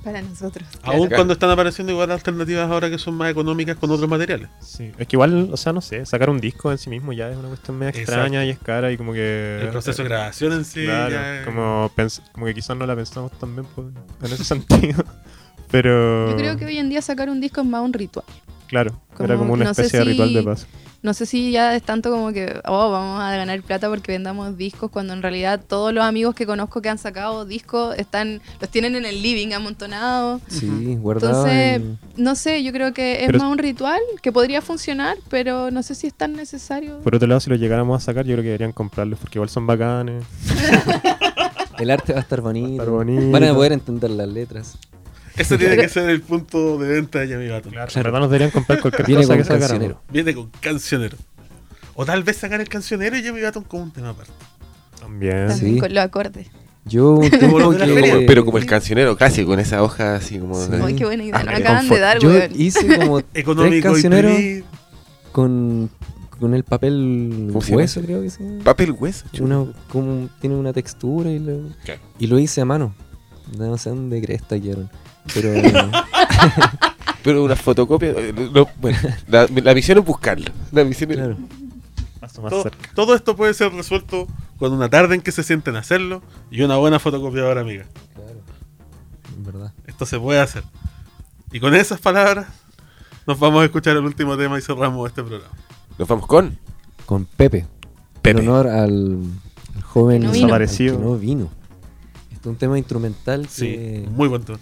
Para nosotros. Aún Claro. cuando están apareciendo igual alternativas ahora que son más económicas con otros materiales. Sí. Es que igual, o sea, no sé, sacar un disco en sí mismo ya es una cuestión media Exacto. extraña y es cara y como que... El proceso de grabación en sí. Claro, ya es- como, pens- como que quizás no la pensamos también pues, en ese sentido. Pero... Yo creo que hoy en día sacar un disco es más un ritual. Claro, como- era como una no especie de ritual de paz. No sé si ya es tanto como que, oh, vamos a ganar plata porque vendamos discos, cuando en realidad todos los amigos que conozco que han sacado discos están los tienen en el living amontonados. Sí, guardado. Entonces, en- no sé, yo creo que es Pero- más un ritual que podría funcionar, pero no sé si es tan necesario. Por otro lado, si lo llegáramos a sacar, yo creo que deberían comprarlos porque igual son bacanes. El arte va a estar bonito. estar bonito. Van a poder entender las letras. Ese tiene que ser el punto de venta de Yami Baton. Claro, en verdad nos deberían comprar cualquier Viene cosa con que cancionero. Viene con cancionero. O tal vez sacar el cancionero y Yami Baton como un tema aparte. También. También Sí. con los acordes. Yo un Como que... Pero como el cancionero casi, con esa hoja así como... Sí. Ay, qué buena idea. Ah, con acaban de dar, Yo weón. hice como tres Económico y con, con el papel ¿Cómo se llama hueso, creo que llama. Papel hueso. Una, como, tiene una textura y lo, Claro. y lo hice a mano. No sé dónde cresta quedaron. Pero Pero una fotocopia... eh, no, bueno, la, la misión es buscarlo. La misión es... claro, más Todo, cerca. todo esto puede ser resuelto con una tarde en que se sienten a hacerlo y una buena fotocopiadora amiga. claro. En verdad. Esto se puede hacer. Y con esas palabras nos vamos a escuchar el último tema y cerramos este programa. Nos vamos con... Con Pepe. Pepe. En honor al, al joven Que no. Desaparecido. que no vino. Este es un tema instrumental Sí, que, muy buen tema.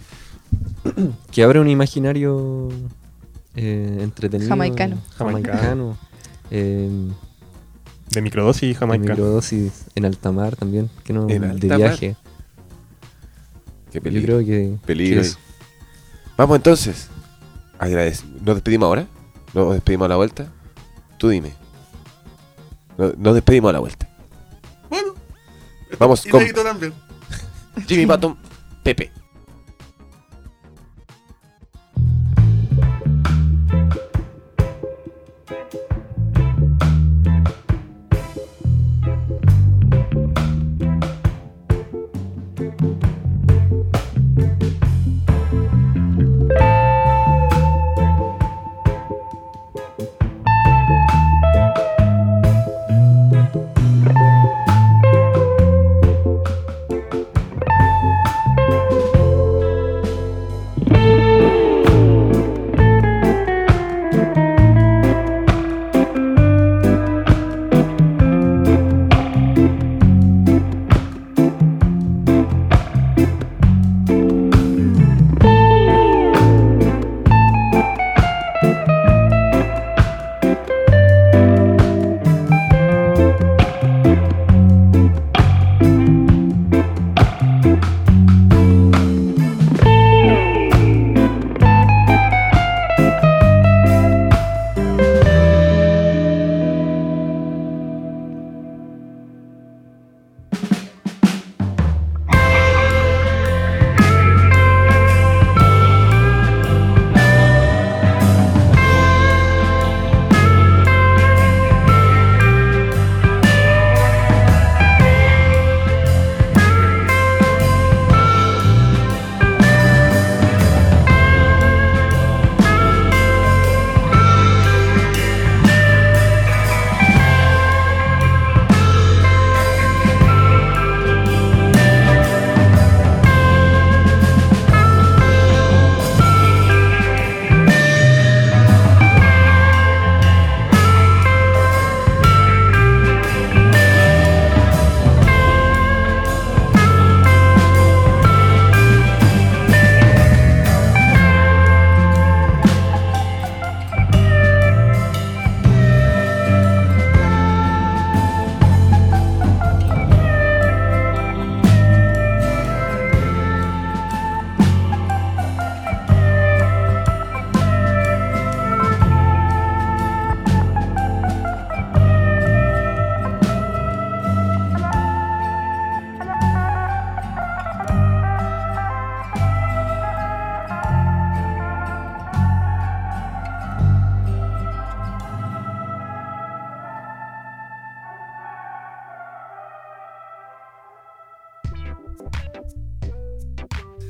que abre un imaginario eh, entretenido. Jamaicano. Jamaicano. eh, De microdosis y en jamaica. microdosis en alta mar también, que no, En de mar. viaje. Qué Yo peligro. creo que, Peligro que. Vamos entonces. Agradec- ¿Nos despedimos ahora? ¿Nos despedimos a la vuelta? Tú dime. No- Nos despedimos a la vuelta. Bueno. Vamos con- también. Jimmy Patton, Pepe.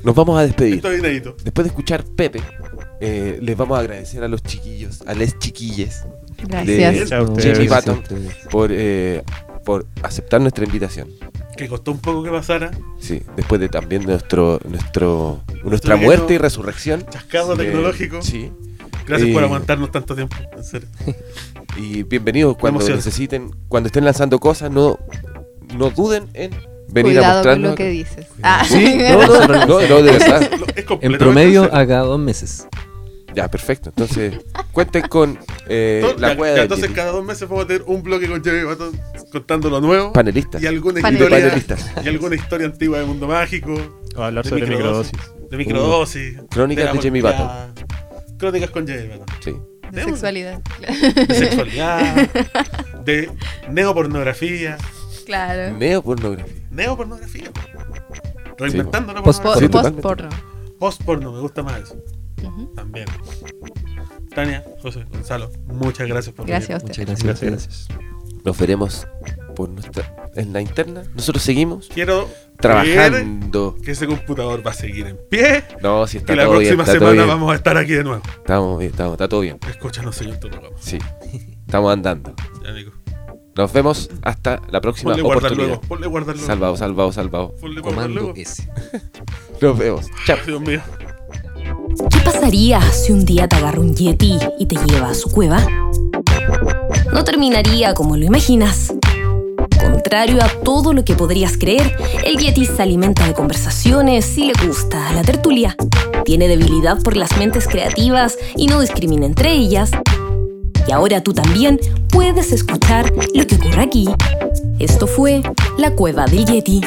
Nos vamos a despedir. Esto es inédito. Después de escuchar Pepe, eh, les vamos a agradecer a los chiquillos, a les chiquilles Gracias. De a Patton por, eh, por aceptar nuestra invitación. Que costó un poco que pasara. Sí, después de también nuestro, nuestro, nuestra pequeño muerte y resurrección. Chascado tecnológico. Sí. Gracias por Eh, aguantarnos tanto tiempo. En serio. Y bienvenidos cuando necesiten, cuando estén lanzando cosas, no, no duden en venir a Cuidado con mostrarnos. lo que dices. Ah. Sí, no, no, no, no, no, de verdad. Es En promedio a cada dos meses. Ya, perfecto. Entonces, cuenten con eh, Todo- la cueva de entonces cada dos meses vamos a tener un bloque con Jeremy Baton contando lo nuevo. panelistas. Y alguna historia. panelistas. Y alguna historia antigua de Mundo Mágico. O hablar De sobre microdosis. microdosis. De microdosis. Crónicas la de Jamie golpeada. Crónicas con Jamie Baton. Sí. De sexualidad. De sexualidad. de neopornografía. Claro. Neopornografía. Neopornografía. Reinventando la Post- Po- Sí, pornografía. totalmente. Post-porno. Post-porno, me gusta más eso. También. Tania, José, Gonzalo, muchas gracias por Gracias a venir. usted. Muchas gracias. Gracias, gracias. Nos veremos por nuestra, en la interna. Nosotros seguimos Quiero trabajando. que ese computador va a seguir en pie. No, si está Y la todo bien. próxima Está todo semana bien. vamos a estar aquí de nuevo. Estamos bien, estamos, está todo bien. Escúchanos, señor Turrocamo. Sí. Estamos andando. Ya, amigo. Nos vemos hasta la próxima Ponle guardar oportunidad. luego. Ponle guardar luego. Salvado, salvado, salvado. Ponle Comando. S. Nos vemos. Chao. Dios mío. ¿Qué pasaría si un día te agarra un yeti y te lleva a su cueva? No terminaría como lo imaginas. Contrario a todo lo que podrías creer, el yeti se alimenta de conversaciones y le gusta la tertulia. Tiene debilidad por las mentes creativas y no discrimina entre ellas. Y ahora tú también puedes escuchar lo que ocurre aquí. Esto fue La Cueva del Yeti.